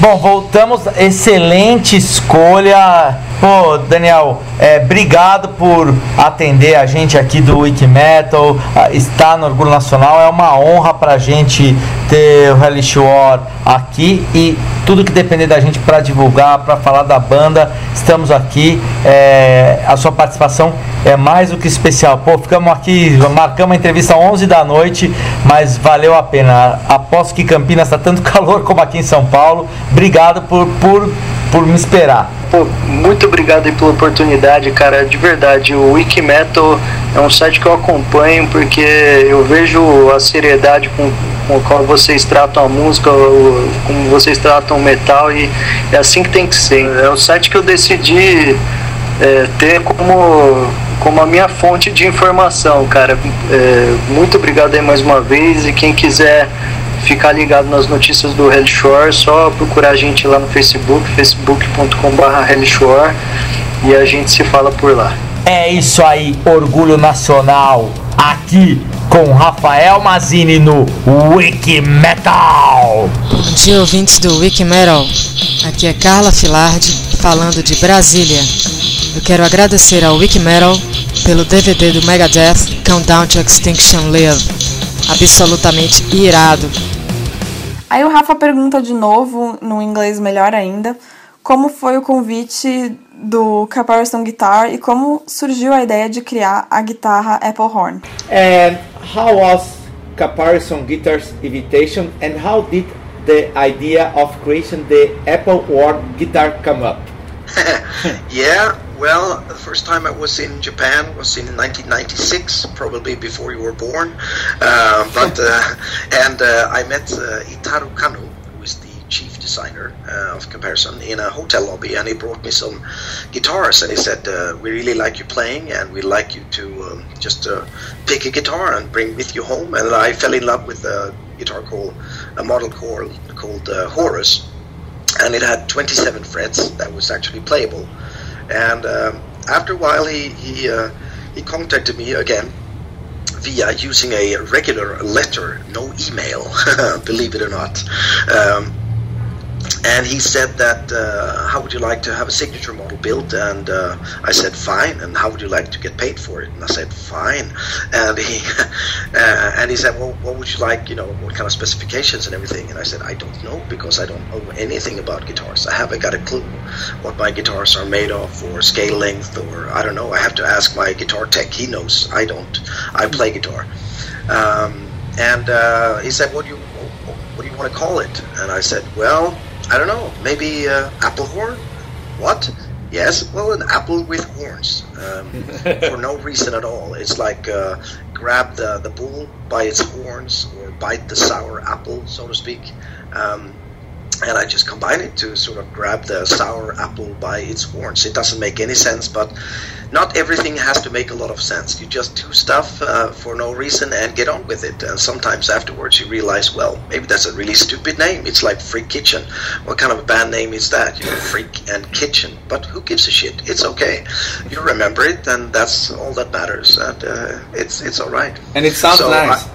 Bom, voltamos. Excelente escolha. Pô, Daniel, é, obrigado por atender a gente aqui do Wikimetal, estar no Orgulho Nacional. É uma honra pra gente ter o Hellish War aqui e tudo que depender da gente para divulgar, para falar da banda, estamos aqui. É, a sua participação é mais do que especial. Pô, ficamos aqui, marcamos a entrevista às 11 da noite, mas valeu a pena. Aposto que Campinas está tanto calor como aqui em São Paulo. Obrigado por, por, por me esperar. Pô, muito obrigado aí pela oportunidade, cara. De verdade, o Wikimetal é um site que eu acompanho porque eu vejo a seriedade com, com a qual vocês tratam a música, como vocês tratam o metal e é assim que tem que ser. É o site que eu decidi é, ter como, como a minha fonte de informação, cara. É, muito obrigado aí mais uma vez e quem quiser ficar ligado nas notícias do Hellshore, só procurar a gente lá no Facebook, facebook.com.br Hellshore e a gente se fala por lá. É isso aí, Orgulho Nacional, aqui com Rafael Mazini no Wiki Metal. Bom dia, ouvintes do Wiki Metal. Aqui é Carla Filardi, falando de Brasília. Eu quero agradecer ao Wiki Metal pelo DVD do Megadeth Countdown to Extinction Live. Absolutamente irado. Aí o Rafa pergunta de novo, no inglês melhor ainda, como foi o convite do Caparison Guitar e como surgiu a ideia de criar a guitarra Apple Horn. And how was Caparison Guitar's invitation and how did the idea of creating the Apple Horn guitar come up? yeah, well, the first time I was in Japan was in 1996, probably before you were born. Uh, but uh, and uh, I met uh, Itaru Kano, who is the chief designer uh, of Comparison, in a hotel lobby, and he brought me some guitars, and he said, uh, "We really like you playing, and we'd like you to um, just pick a guitar and bring with you home." And I fell in love with a guitar called a model called called Horus and it had 27 frets that was actually playable. And um, after a while, he he, uh, he contacted me again via using a regular letter, no email, believe it or not. Um, and he said that uh, how would you like to have a signature model built? And uh, i said fine. And how would you like to get paid for it? And i said fine. And he uh, and he said well what would you like you know what kind of specifications and everything? And i said i don't know because i don't know anything about guitars. I haven't got a clue what my guitars are made of or scale length or i don't know. I have to ask my guitar tech. He knows. I don't. I play guitar. Um, and uh, he said what do you what do you want to call it? And i said well I don't know, maybe uh, apple horn? What? Yes, well, an apple with horns um, for no reason at all. It's like uh, grab the, the bull by its horns or bite the sour apple, so to speak. Um, and I just combine it to sort of grab the sour apple by its horns. It doesn't make any sense, but not everything has to make a lot of sense. You just do stuff uh, for no reason and get on with it. And sometimes afterwards you realize, well, maybe that's a really stupid name. It's like Freak Kitchen. What kind of a band name is that? You know, Freak and Kitchen. But who gives a shit? It's okay. You remember it, and that's all that matters. And uh, it's it's all right. And it sounds So, nice. I-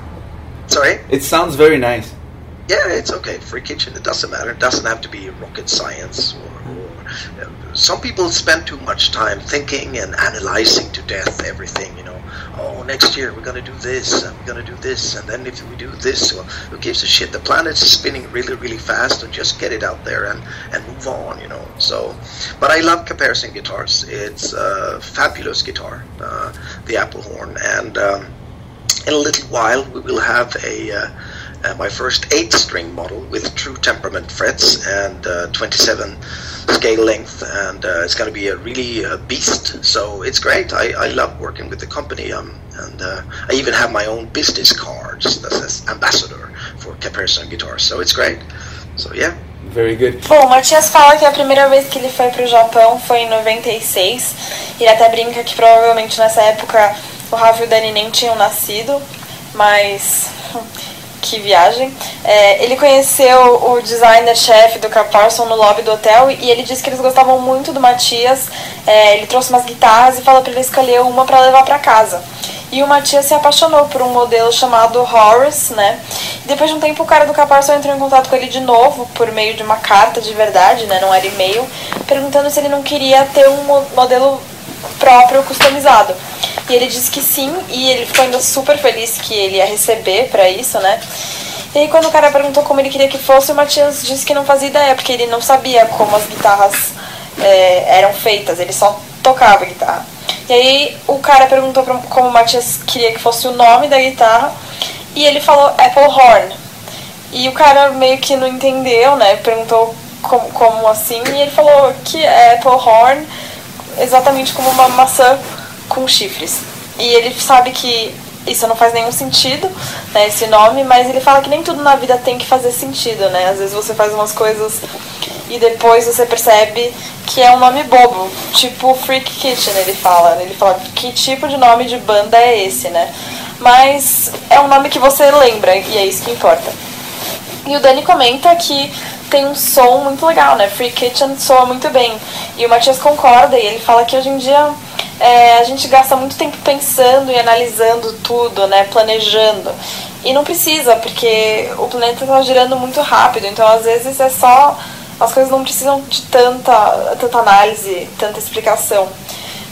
sorry. it sounds very nice. Yeah, it's okay. Free kitchen. It doesn't matter. It doesn't have to be rocket science. Or, or uh, some people spend too much time thinking and analyzing to death everything. You know, oh, next year we're gonna do this and we're gonna do this, and then if we do this, well, who gives a shit? The planet's spinning really, really fast, and just get it out there and and move on. You know. So, but I love comparison guitars. It's a fabulous guitar, uh, the Apple Horn, and. Um, in a little while, we will have a uh, uh, my first eight-string model with true temperament frets and uh, 27 scale length, and uh, it's going to be a really uh, beast. So it's great. I, I love working with the company, um, and uh, I even have my own business cards that says ambassador for comparison guitars. So it's great. So yeah. Very good. Bom, o Matias fala que a primeira vez que ele foi pro Japão foi em 96. Ele até brinca que provavelmente nessa época o Rafa e o Dani nem tinham nascido, mas que viagem. É, ele conheceu o designer-chefe do Caparson no lobby do hotel e ele disse que eles gostavam muito do Matias. É, ele trouxe umas guitarras e falou para ele escolher uma para levar para casa. E o Matias se apaixonou por um modelo chamado Horace, né? E depois de um tempo o cara do Caparço entrou em contato com ele de novo, por meio de uma carta de verdade, né? Não era e-mail, perguntando se ele não queria ter um modelo próprio customizado. E ele disse que sim, e ele ficou ainda super feliz que ele ia receber para isso, né? E aí quando o cara perguntou como ele queria que fosse, o Matias disse que não fazia ideia, porque ele não sabia como as guitarras é, eram feitas, ele só tocava guitarra. E aí o cara perguntou pra, como o Matias queria que fosse o nome da guitarra, e ele falou Apple Horn. E o cara meio que não entendeu, né? Perguntou como, como assim, e ele falou que é Apple Horn exatamente como uma maçã com chifres. E ele sabe que isso não faz nenhum sentido, né, esse nome, mas ele fala que nem tudo na vida tem que fazer sentido, né? Às vezes você faz umas coisas e depois você percebe que é um nome bobo, tipo Freak Kitchen, ele fala. Ele fala que tipo de nome de banda é esse, né? Mas é um nome que você lembra e é isso que importa. E o Dani comenta que tem um som muito legal, né? Free Kitchen soa muito bem. E o Matias concorda e ele fala que hoje em dia é, a gente gasta muito tempo pensando e analisando tudo, né? Planejando. E não precisa, porque o planeta está girando muito rápido, então às vezes é só. As coisas não precisam de tanta, tanta análise, tanta explicação.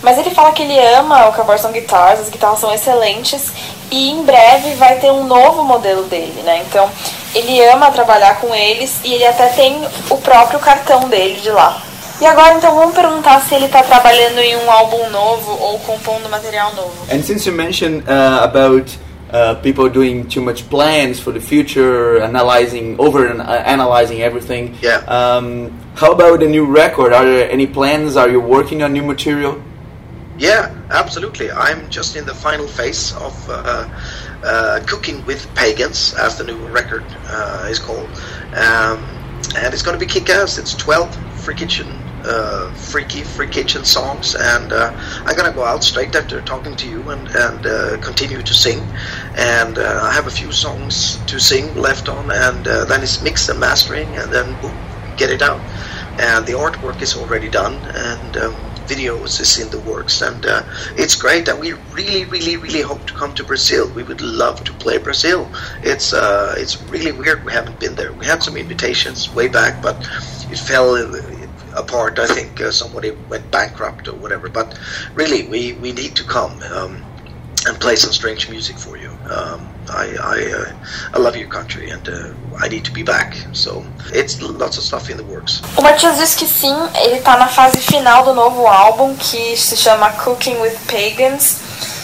Mas ele fala que ele ama o Cavarson Guitars, as guitarras são excelentes e em breve vai ter um novo modelo dele, né? Então ele ama trabalhar com eles e ele até tem o próprio cartão dele de lá. E agora então vamos perguntar se ele está trabalhando em um álbum novo ou compondo material novo. And since you mentioned uh, about uh, people doing too much plans for the future, analyzing over uh, analyzing everything. Yeah. Um, how about a new record? Are there any plans? Are you working on new material? Yeah, absolutely. I'm just in the final phase of uh, uh, Cooking with Pagans, as the new record uh, is called. Um, and it's going to be kick ass. It's 12 free kitchen, uh, freaky free kitchen songs, and uh, I'm going to go out straight after talking to you and, and uh, continue to sing. And I have a few songs to sing left on, and then it's mix and mastering, and then boom, get it out. And the artwork is already done, and um, videos is in the works, and uh, it's great. And we really, really, really hope to come to Brazil. We would love to play Brazil. It's uh, it's really weird. We haven't been there. We had some invitations way back, but it fell apart. I think uh, somebody went bankrupt or whatever. But really, we we need to come. Um, and play some strange music for you. Um, I I, uh, I love your country and uh, I need to be back. So it's lots of stuff in the works. O Matias diz que sim, ele tá na fase final do novo álbum que se chama Cooking with Pagans.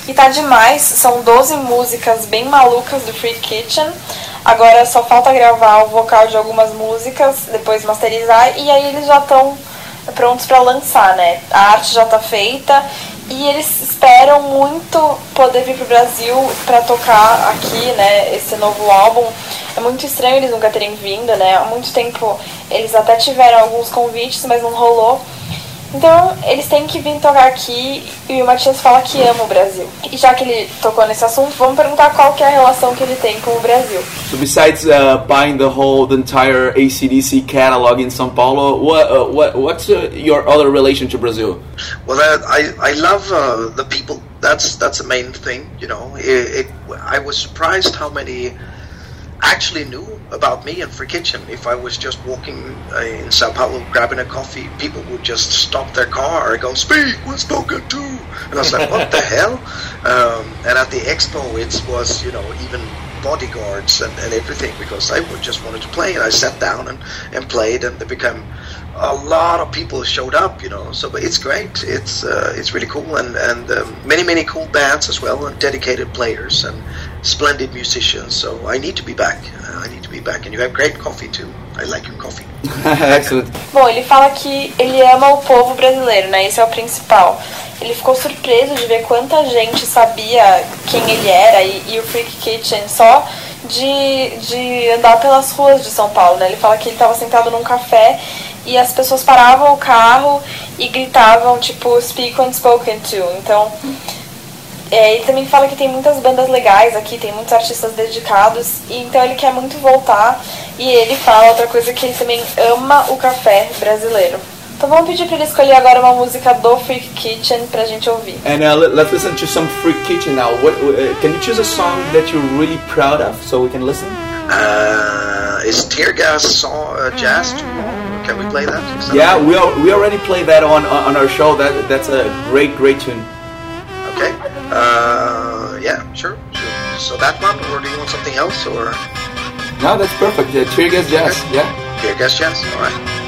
E tá demais, são 12 músicas bem malucas do Free Kitchen. Agora só falta gravar o vocal de algumas músicas, depois masterizar e aí eles já estão prontos para lançar, né? A arte já tá feita e eles esperam muito poder vir pro Brasil para tocar aqui, né, esse novo álbum. É muito estranho eles nunca terem vindo, né? Há muito tempo eles até tiveram alguns convites, mas não rolou. Então, eles têm que vir tocar aqui e o Matias fala que ama o Brasil. E já que ele tocou nesse assunto, vamos perguntar qual que é a relação que ele tem com o Brasil. So besides uh, buying the whole the entire ACDC catalog in São Paulo, what uh, what what's uh, your other relation to Brazil? Well, I I love uh, the people. That's that's the main thing, you know. It, it, I was surprised how many actually knew about me and Free Kitchen. If I was just walking uh, in Sao Paulo grabbing a coffee, people would just stop their car and go, "Speak, we're spoken to," and I was like, "What the hell?" Um, and at the expo, it was you know even bodyguards and, and everything because I just wanted to play and I sat down and, and played and it became a lot of people showed up, you know. So it's great. It's uh, it's really cool and and um, many many cool bands as well and dedicated players and splendid musicians. So I need to be back. Uh, I need to be back. And you have great coffee too. I like your coffee. Excellent. Bom, ele fala que ele ama o povo brasileiro, né? Esse é o principal. Ele ficou surpreso de ver quanta gente sabia quem ele era e, e o Freak Kitchen só de, de andar pelas ruas de São Paulo, né? Ele fala que ele estava sentado num café e as pessoas paravam o carro e gritavam, tipo, speak when spoken to. Então, é, ele também fala que tem muitas bandas legais aqui, tem muitos artistas dedicados, e então ele quer muito voltar. E ele fala outra coisa que ele também ama o café brasileiro. Então vamos pedir pra ele escolher agora uma música do Freak Kitchen pra gente ouvir. And uh, let- let's listen to some Freak Kitchen now. What uh, can you choose a song that you're really proud of so we can listen? Uh, is Tear Gas song, uh, jazz too long? Can we play that? Yeah, we al- we already played that on on our show. That that's a great great tune. Okay. Uh, yeah, sure, sure. So that one, or do you want something else, or No, that's perfect. Yeah, Tear Gas Jazz. Yeah. Tear Gas Jazz? All right.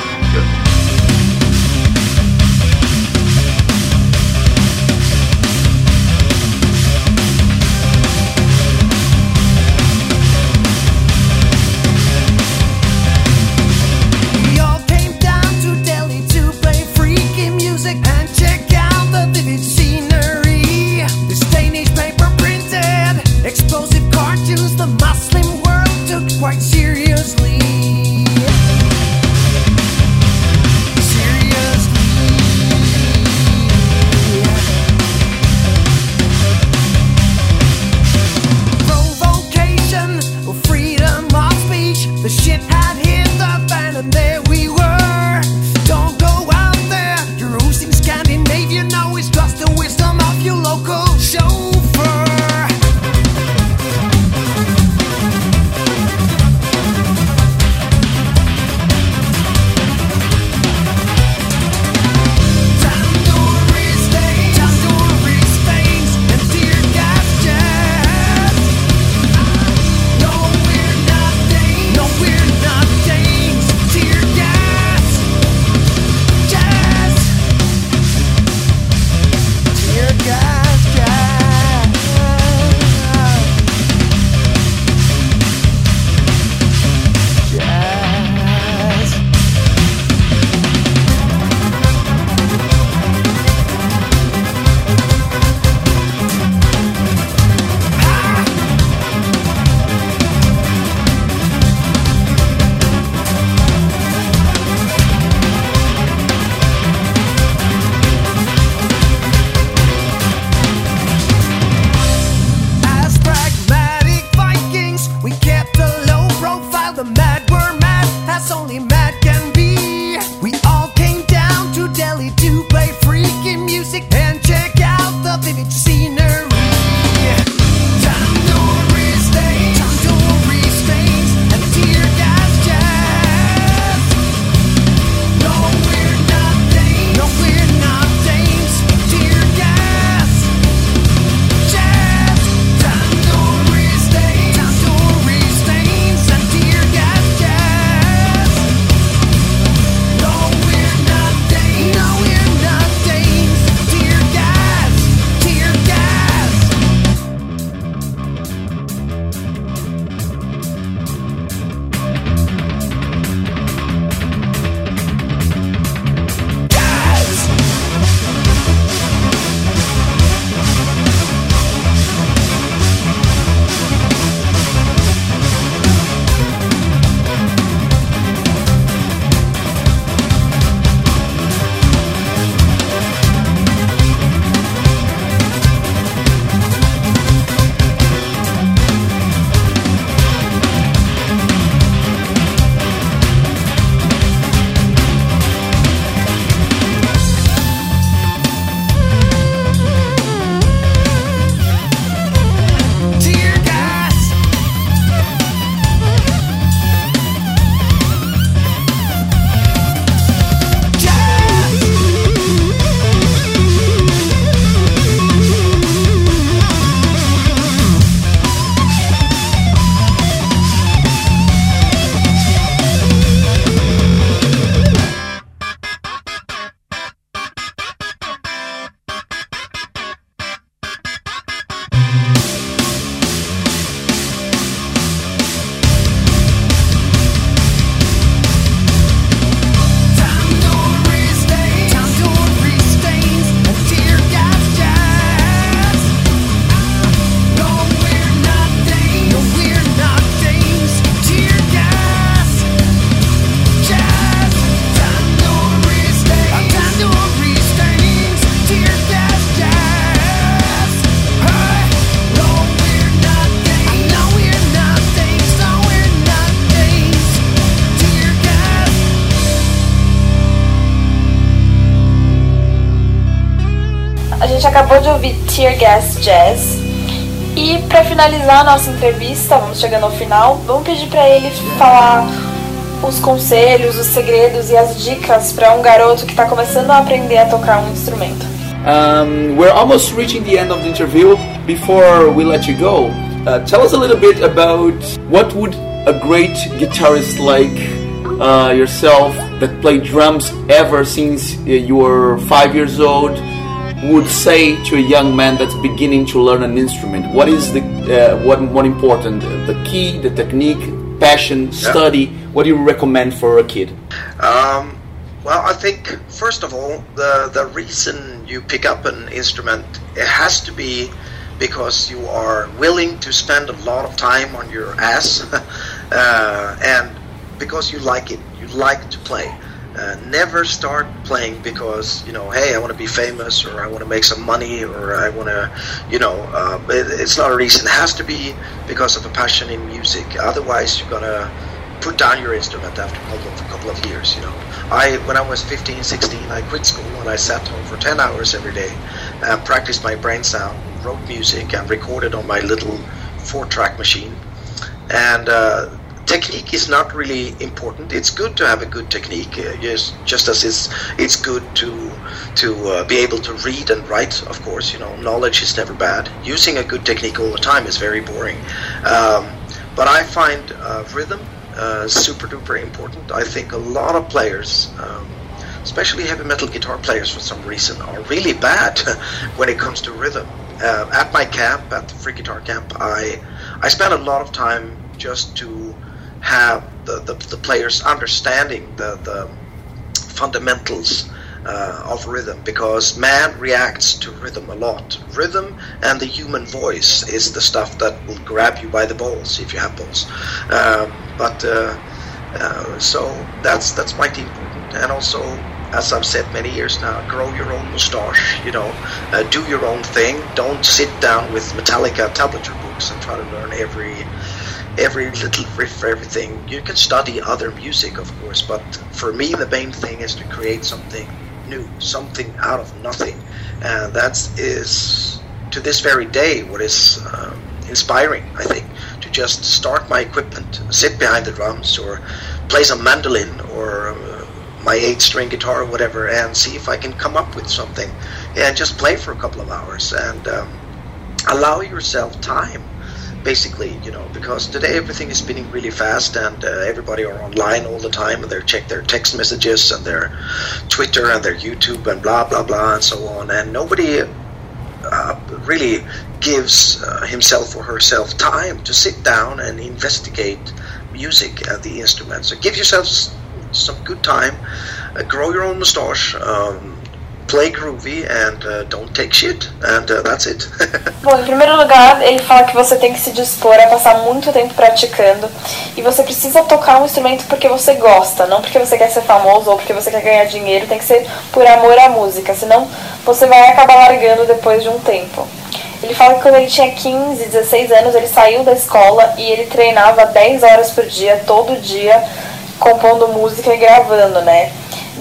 Acabou de ouvir Tear Gas Jazz. E para finalizar a nossa entrevista, vamos chegando ao final, vamos pedir para ele falar os conselhos, os segredos e as dicas para um garoto que está começando a aprender a tocar um instrumento. Um, we're almost reaching the end of the interview. Before we let you go, uh, tell us a little bit about what would a great guitarist like uh, yourself that played drums ever since uh, you were five years old would say to a young man that's beginning to learn an instrument? What is the uh, what what important? The key, the technique, passion, study. What do you recommend for a kid? Um, well, I think first of all, the the reason you pick up an instrument it has to be because you are willing to spend a lot of time on your ass, uh, and because you like it, you like to play. Uh, never start playing because you know, hey, I want to be famous, or I want to make some money, or I want to, you know, uh, it, it's not a reason. It has to be because of a passion in music. Otherwise, you're gonna put down your instrument after a couple of, a couple of years. You know, I when I was 15, 16, I quit school and I sat home for 10 hours every day, and practiced my brain sound, wrote music, and recorded on my little four-track machine. And uh, technique is not really important. It's good to have a good technique, uh, yes, just as it's it's good to to uh, be able to read and write. Of course, you know, knowledge is never bad. Using a good technique all the time is very boring. Um, but I find uh, rhythm uh, super duper important. I think a lot of players. Um, Especially heavy metal guitar players, for some reason, are really bad when it comes to rhythm. Uh, at my camp, at the free guitar camp, I I spent a lot of time just to have the, the, the players understanding the, the fundamentals uh, of rhythm because man reacts to rhythm a lot. Rhythm and the human voice is the stuff that will grab you by the balls if you have balls. Um, but uh, uh, so that's that's mighty important, and also. As I've said many years now, grow your own mustache. You know, uh, do your own thing. Don't sit down with Metallica tablature books and try to learn every every little riff for everything. You can study other music, of course, but for me, the main thing is to create something new, something out of nothing. And that is, to this very day, what is um, inspiring, I think, to just start my equipment, sit behind the drums, or play some mandolin, or uh, my eight string guitar, or whatever, and see if I can come up with something. And just play for a couple of hours and um, allow yourself time basically you know because today everything is spinning really fast and uh, everybody are online all the time and they check their text messages and their twitter and their youtube and blah blah blah and so on. And nobody uh, really gives uh, himself or herself time to sit down and investigate music and the instruments. So give yourself some good time uh, grow your own mustache um, play groovy and uh, don't take shit and uh, that's it Bom, em primeiro lugar, ele fala que você tem que se dispor a passar muito tempo praticando e você precisa tocar um instrumento porque você gosta, não porque você quer ser famoso ou porque você quer ganhar dinheiro, tem que ser por amor à música, senão você vai acabar largando depois de um tempo. Ele fala que quando ele tinha 15, 16 anos, ele saiu da escola e ele treinava 10 horas por dia, todo dia, compondo música e gravando, né?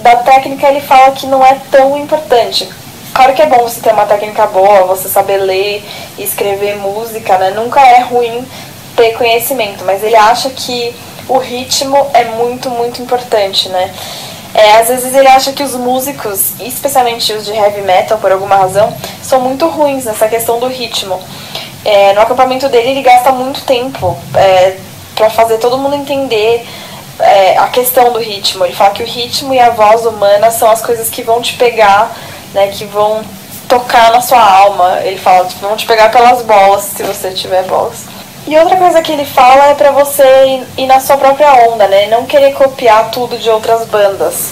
Da técnica ele fala que não é tão importante. Claro que é bom você ter uma técnica boa, você saber ler e escrever música, né? Nunca é ruim ter conhecimento, mas ele acha que o ritmo é muito, muito importante, né? É, às vezes ele acha que os músicos, especialmente os de heavy metal, por alguma razão, são muito ruins nessa questão do ritmo. É, no acampamento dele ele gasta muito tempo é, para fazer todo mundo entender é, a questão do ritmo. Ele fala que o ritmo e a voz humana são as coisas que vão te pegar, né, que vão tocar na sua alma. Ele fala que vão te pegar pelas bolas, se você tiver bolas. E outra coisa que ele fala é pra você ir, na sua própria onda, né? Não querer copiar tudo de outras bandas.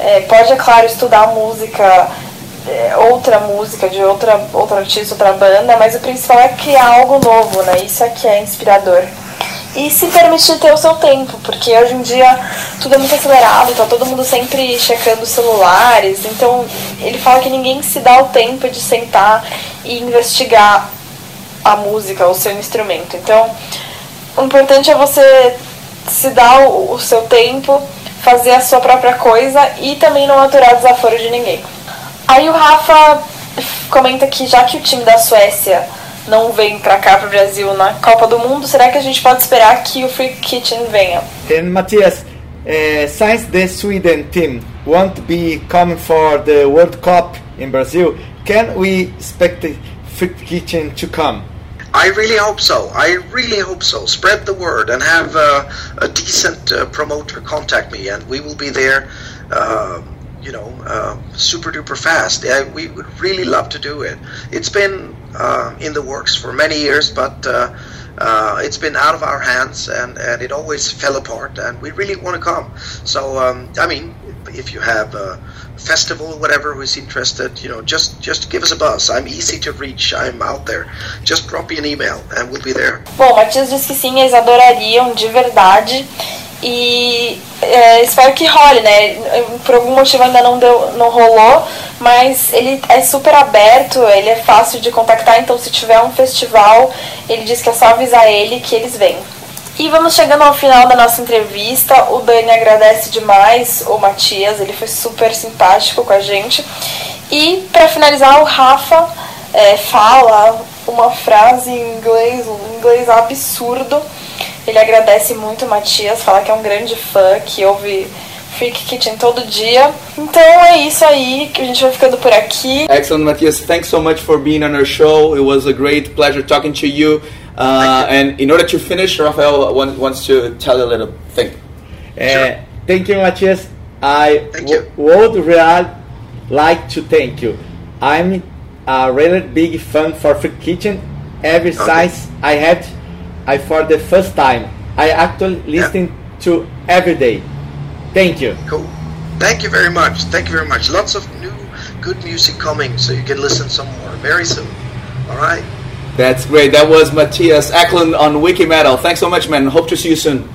É, pode, é claro, estudar música, é, outra música de outra, outro artista, outra banda, mas o principal é criar algo novo, né? Isso aqui é inspirador e se permitir ter o seu tempo, porque hoje em dia tudo é muito acelerado, tá todo mundo sempre checando os celulares, então ele fala que ninguém se dá o tempo de sentar e investigar a música, o seu instrumento. Então, o importante é você se dar o, o seu tempo, fazer a sua própria coisa e também não aturar desaforo de ninguém. Aí o Rafa comenta que já que o time da Suécia não vem pra cá pro Brasil na Copa do Mundo, será que a gente pode esperar que o Free Kitchen venha? And Matthias, uh, since the Sweden team won't be coming for the World Cup in Brazil, can we expect the Freak Kitchen to come? I really hope so. I really hope so. Spread the word and have uh, a decent uh, promoter contact me, and we will be there. Uh, you know, uh, super duper fast. We would really love to do it. It's been uh, in the works for many years, but uh, uh, it's been out of our hands, and, and it always fell apart. And we really want to come. So, um, I mean, if you have a festival or whatever who's interested, you know, just just give us a buzz. I'm easy to reach. I'm out there. Just drop me an email, and we'll be there. Bom, Matias disse que sim, eles adorariam de verdade. E é, espero que role, né? Por algum motivo ainda não deu, não rolou, mas ele é super aberto, ele é fácil de contactar, então se tiver um festival, ele diz que é só avisar ele que eles vêm. E vamos chegando ao final da nossa entrevista. O Dani agradece demais o Matias, ele foi super simpático com a gente. E para finalizar, o Rafa é, fala uma frase em inglês, um inglês absurdo. Ele agradece muito o Matias, fala que é um grande fã, que ouve Freak Kitchen todo dia. Então é isso aí, que a gente vai ficando por aqui. Excellent, Matthias. Thanks so much for being on our show. It was a great pleasure talking to you. Uh, and in order to finish, Rafael want, wants to tell you a little thing. Uh, Thank you, Matthias. I w- would really like to thank you. I'm a really big fan for Freak Kitchen. Ever since I had, I for the first time, I actually listen to every day. Thank you. Cool. Thank you very much. Thank you very much. Lots of new good music coming, so you can listen some more very soon. All right. That's great. That was Matthias Eklund on Wiki Metal. Thanks so much, man. Hope to see you soon.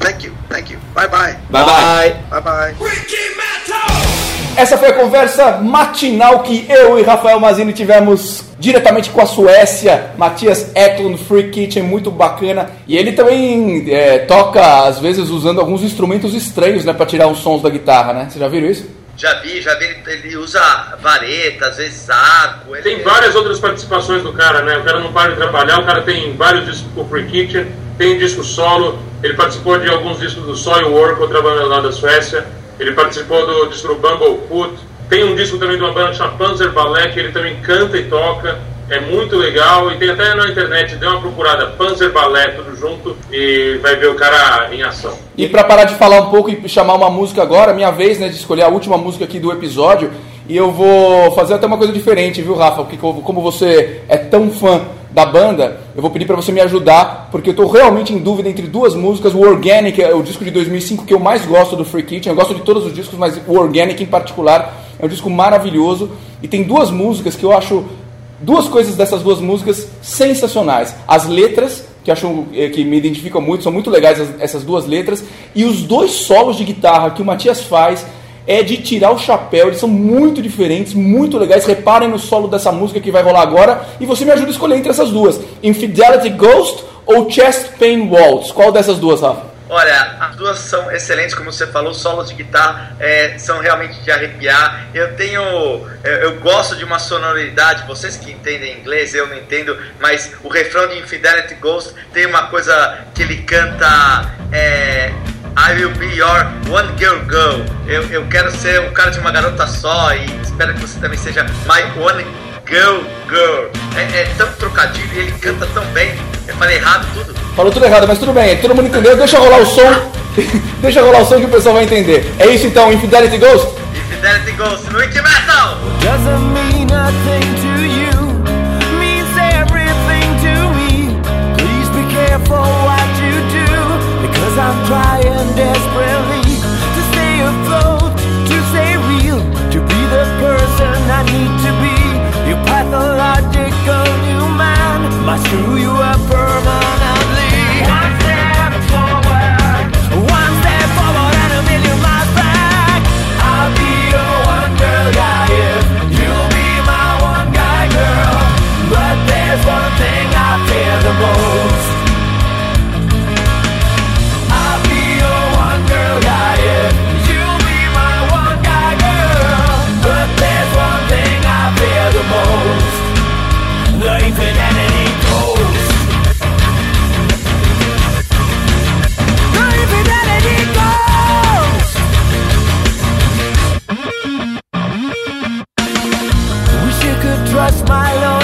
Thank you. Thank you. Bye bye. Bye bye. Bye bye. Essa foi a conversa matinal que eu e Rafael Mazini tivemos diretamente com a Suécia. Matias Eklund, Free Kitchen, muito bacana. E ele também é, toca, às vezes, usando alguns instrumentos estranhos, né, para tirar os sons da guitarra, né? Você já viram isso? Já vi, já vi, ele, usa vareta, às vezes arco. Ele, Tem várias outras participações do cara, né? O cara não para de trabalhar, o cara tem vários discos com o Free Kitchen, tem disco solo, ele participou de alguns discos do Soilwork, outra banda lá da Suécia, ele participou do disco do Bumblefoot, tem um disco também de uma banda chamada Panzer Ballet, que ele também canta e toca, é muito legal, e tem até na internet, dê uma procurada, Panzer Ballet, tudo junto, e vai ver o cara em ação. E para parar de falar um pouco e chamar uma música agora, minha vez, né, de escolher a última música aqui do episódio, e eu vou fazer até uma coisa diferente, viu, Rafa? Porque como você é tão fã da banda, eu vou pedir para você me ajudar, porque eu tô realmente em dúvida entre duas músicas. O Organic é o disco de 2005 que eu mais gosto do Free Kitchen. Eu gosto de todos os discos, mas o Organic em particular é um disco maravilhoso. E tem duas músicas que eu acho duas coisas dessas duas músicas sensacionais. As letras, que acho eh, que me identificam muito, são muito legais as- essas duas letras, e os dois solos de guitarra que o Matias faz é de tirar o chapéu, eles são muito diferentes, muito legais. Reparem no solo dessa música que vai rolar agora e você me ajuda a escolher entre essas duas: Infidelity Ghost ou Chest Pain Waltz. Qual dessas duas, Rafa? Olha, as duas são excelentes, como você falou, solos de guitarra é, são realmente de arrepiar. Eu tenho, eu, eu gosto de uma sonoridade, vocês que entendem inglês, eu não entendo, mas o refrão de Infidelity Ghost tem uma coisa que ele canta, é, I will be your one girl girl. Eu, eu quero ser um cara de uma garota só e espero que você também seja my one girl girl. É, é tão trocadilho e ele canta tão bem. Eu falei errado tudo. Falou tudo errado, mas tudo bem, todo mundo entendeu. Deixa rolar o som, deixa rolar o som que o pessoal vai entender. É isso então, Infidelity Ghost? Infidelity Ghost no Wiki Metal! Doesn't mean nothing to you, means everything to me. Please be careful what you do, because I'm trying desperately to stay afloat, to stay real, to be the person I need to be. Your pathological new man might screw you up my love.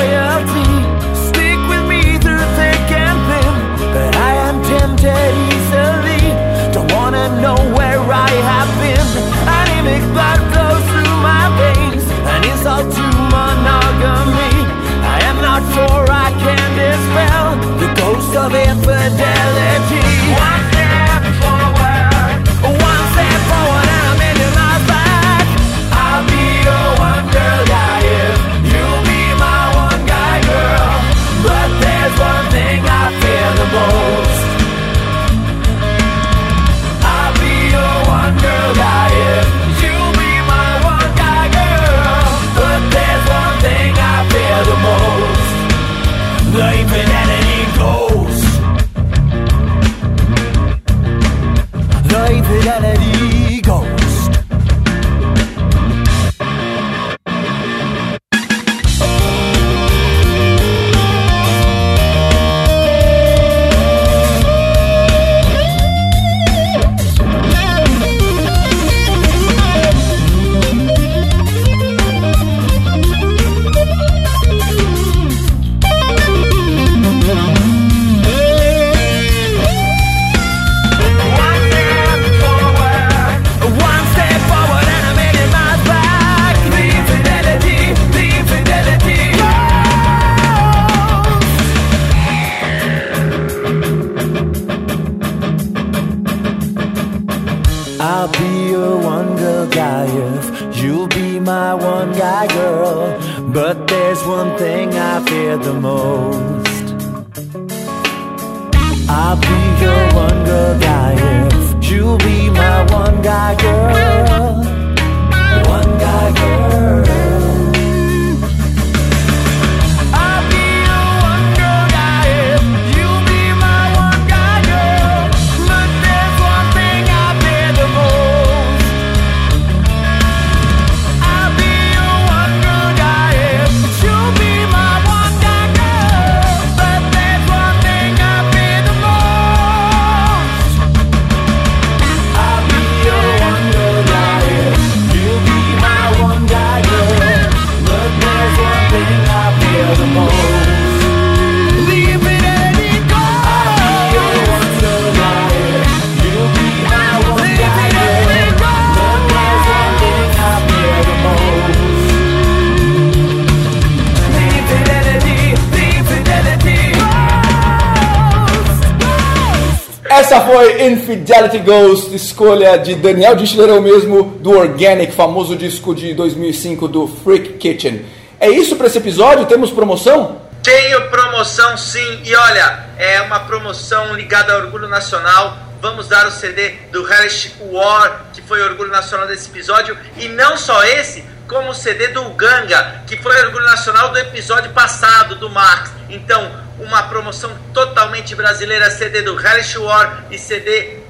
Infidelity Ghost, escolha de Daniel Dischler, eu mesmo, do Organic, famoso disco de 2005 do Freak Kitchen. É isso para esse episódio? Temos promoção? Tenho promoção sim, e olha, é uma promoção ligada ao Orgulho Nacional. Vamos dar o CD do Hellish War, que foi o Orgulho Nacional desse episódio, e não só esse, como o CD do Ganga, que foi o Orgulho Nacional do episódio passado, do Max. Então, uma promoção totalmente brasileira, CD do Hellish War e CD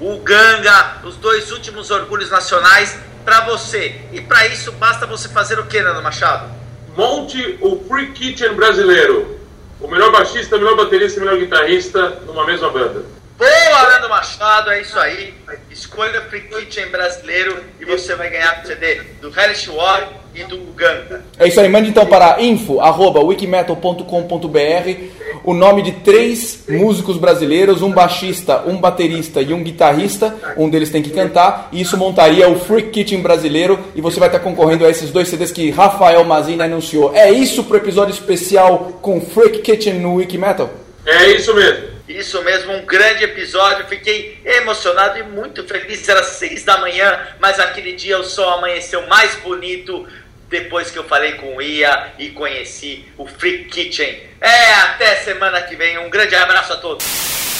do Uganga, os dois últimos orgulhos nacionais para você. E para isso basta você fazer o que, Nando Machado? Monte o Free Kitchen brasileiro. O melhor baixista, o melhor baterista o melhor guitarrista numa mesma banda. Boa, Nando Machado, é isso aí. Escolha o Free Kitchen brasileiro e você vai ganhar o CD do Hellish War e do Uganda. É isso aí, mande então para info.wikimetal.com.br o nome de três músicos brasileiros, um baixista, um baterista e um guitarrista, um deles tem que cantar, e isso montaria o Freak Kitchen brasileiro, e você vai estar concorrendo a esses dois CDs que Rafael Mazini anunciou. É isso pro episódio especial com Freak Kitchen no Wikimetal? É isso mesmo. Isso mesmo, um grande episódio. Fiquei emocionado e muito feliz. Era seis da manhã, mas aquele dia o sol amanheceu mais bonito depois que eu falei com o Ia e conheci o Freak Kitchen. É, até semana que vem. Um grande abraço a todos.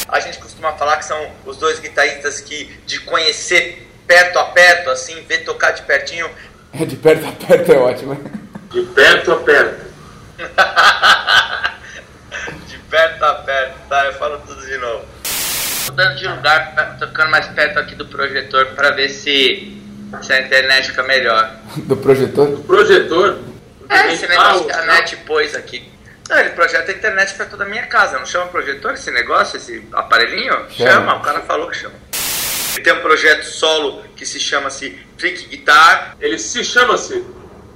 A gente costuma falar que são os dois guitarristas que de conhecer perto a perto, assim, ver tocar de pertinho. É de perto a perto é ótimo. De perto a perto. de perto a perto, tá? Eu falo tudo de novo. Mudando de lugar, tocando mais perto aqui do projetor para ver se, se a internet fica melhor. Do projetor? Do projetor? É, esse negócio que a net pôs aqui. Não, ele projeta a internet pra toda a minha casa. Não chama projetor esse negócio, esse aparelhinho? Chama. Chama, o cara falou que chama. Ele tem um projeto solo que se chama-se Freak Guitar. Ele se chama-se.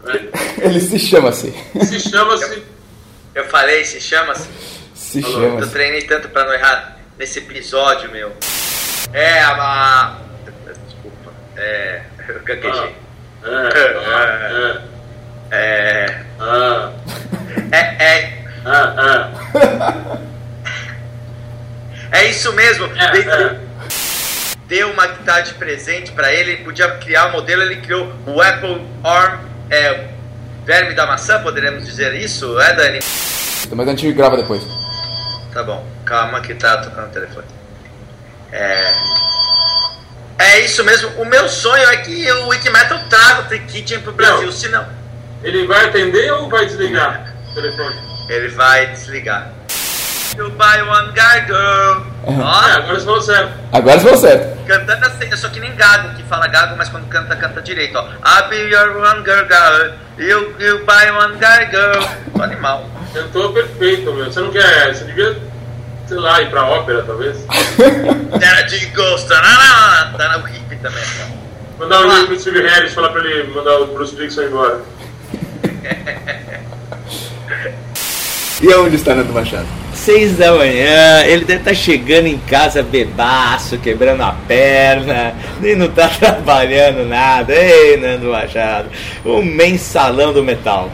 Ele se chama-se. Se chama-se. Eu falei, se chama-se? Se Eu chama-se. treinei tanto pra não errar nesse episódio, meu. É, a. a- Desculpa. É. Eu gaguejei. É. É. Ah. É. É. Ah, ah. É isso mesmo. É, Dei- é. Deu uma guitarra de presente pra ele, ele podia criar o modelo, ele criou o Apple Arm, é, verme da maçã, poderemos dizer isso, é Dani? Mas a gente grava depois. Tá bom, calma que tá tocando o telefone. É. É isso mesmo, o meu sonho é que o Wikimetal traga o Trick Kitchen pro Brasil, Não. senão Ele vai atender ou vai desligar o telefone? ele vai desligar. You buy one guy girl. É, Ó, agora você falou certo. Agora você falou certo. Cantando assim, eu sou que nem Gago, que fala Gago, mas quando canta, canta direito, ó. I'll be your one girl, girl. You, you buy one guy, girl. O animal. Cantou perfeito, meu. Você não quer. Você devia, sei lá, ir pra ópera, talvez. Era de Ghost. Tá tá no hippie também. tá? Mandar um e-mail pro Steve Harris falar pra ele mandar o Bruce Dixon embora. E aonde está Nando Machado? Seis da manhã, ele deve estar chegando em casa bebaço, quebrando a perna, e não tá trabalhando nada. Ei, Nando Machado, o mensalão do metal.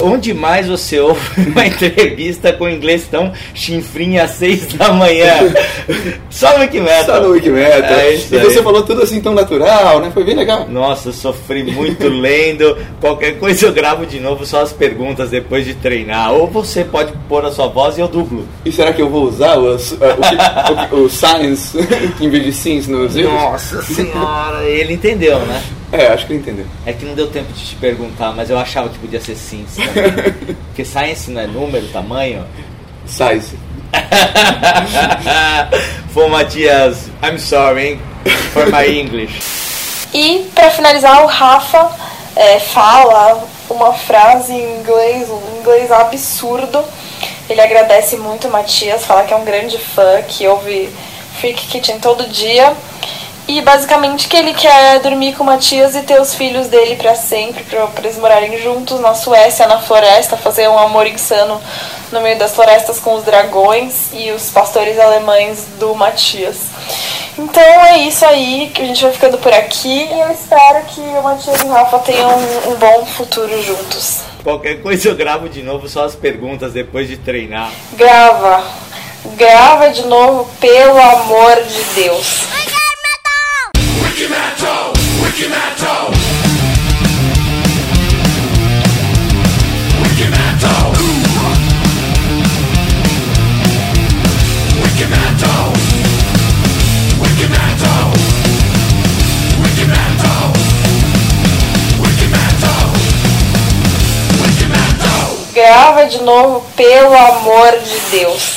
Onde mais você ouve uma entrevista com inglês tão chinfrinha às seis da manhã? Só no Wikimetal. Só no Wikimetal. É e você falou tudo assim tão natural, né? Foi bem legal. Nossa, eu sofri muito lendo. Qualquer coisa eu gravo de novo só as perguntas depois de treinar. Ou você pode pôr a sua voz e eu dublo. E será que eu vou usar o, que- o, que- o Science em vez de Sims nos erros? Nossa senhora, ele entendeu, né? É, acho que ele entendeu. É que não deu tempo de te perguntar, mas eu achava que podia ser sim. também. Porque science não é número, tamanho. Size. Pô, Matias, I'm sorry hein, for my English. E pra finalizar, o Rafa é, fala uma frase em inglês, um inglês absurdo. Ele agradece muito o Matias, fala que é um grande fã, que ouve Freak Kitchen todo dia. E basicamente que ele quer dormir com o Matias e ter os filhos dele pra sempre, pra, pra eles morarem juntos na Suécia, na floresta, fazer um amor insano no meio das florestas com os dragões e os pastores alemães do Matias. Então é isso aí, que a gente vai ficando por aqui e eu espero que o Matias e o Rafa tenham um, um bom futuro juntos. Qualquer coisa eu gravo de novo só as perguntas depois de treinar. Grava, grava de novo, pelo amor de Deus. Grava de novo, pelo amor de Deus.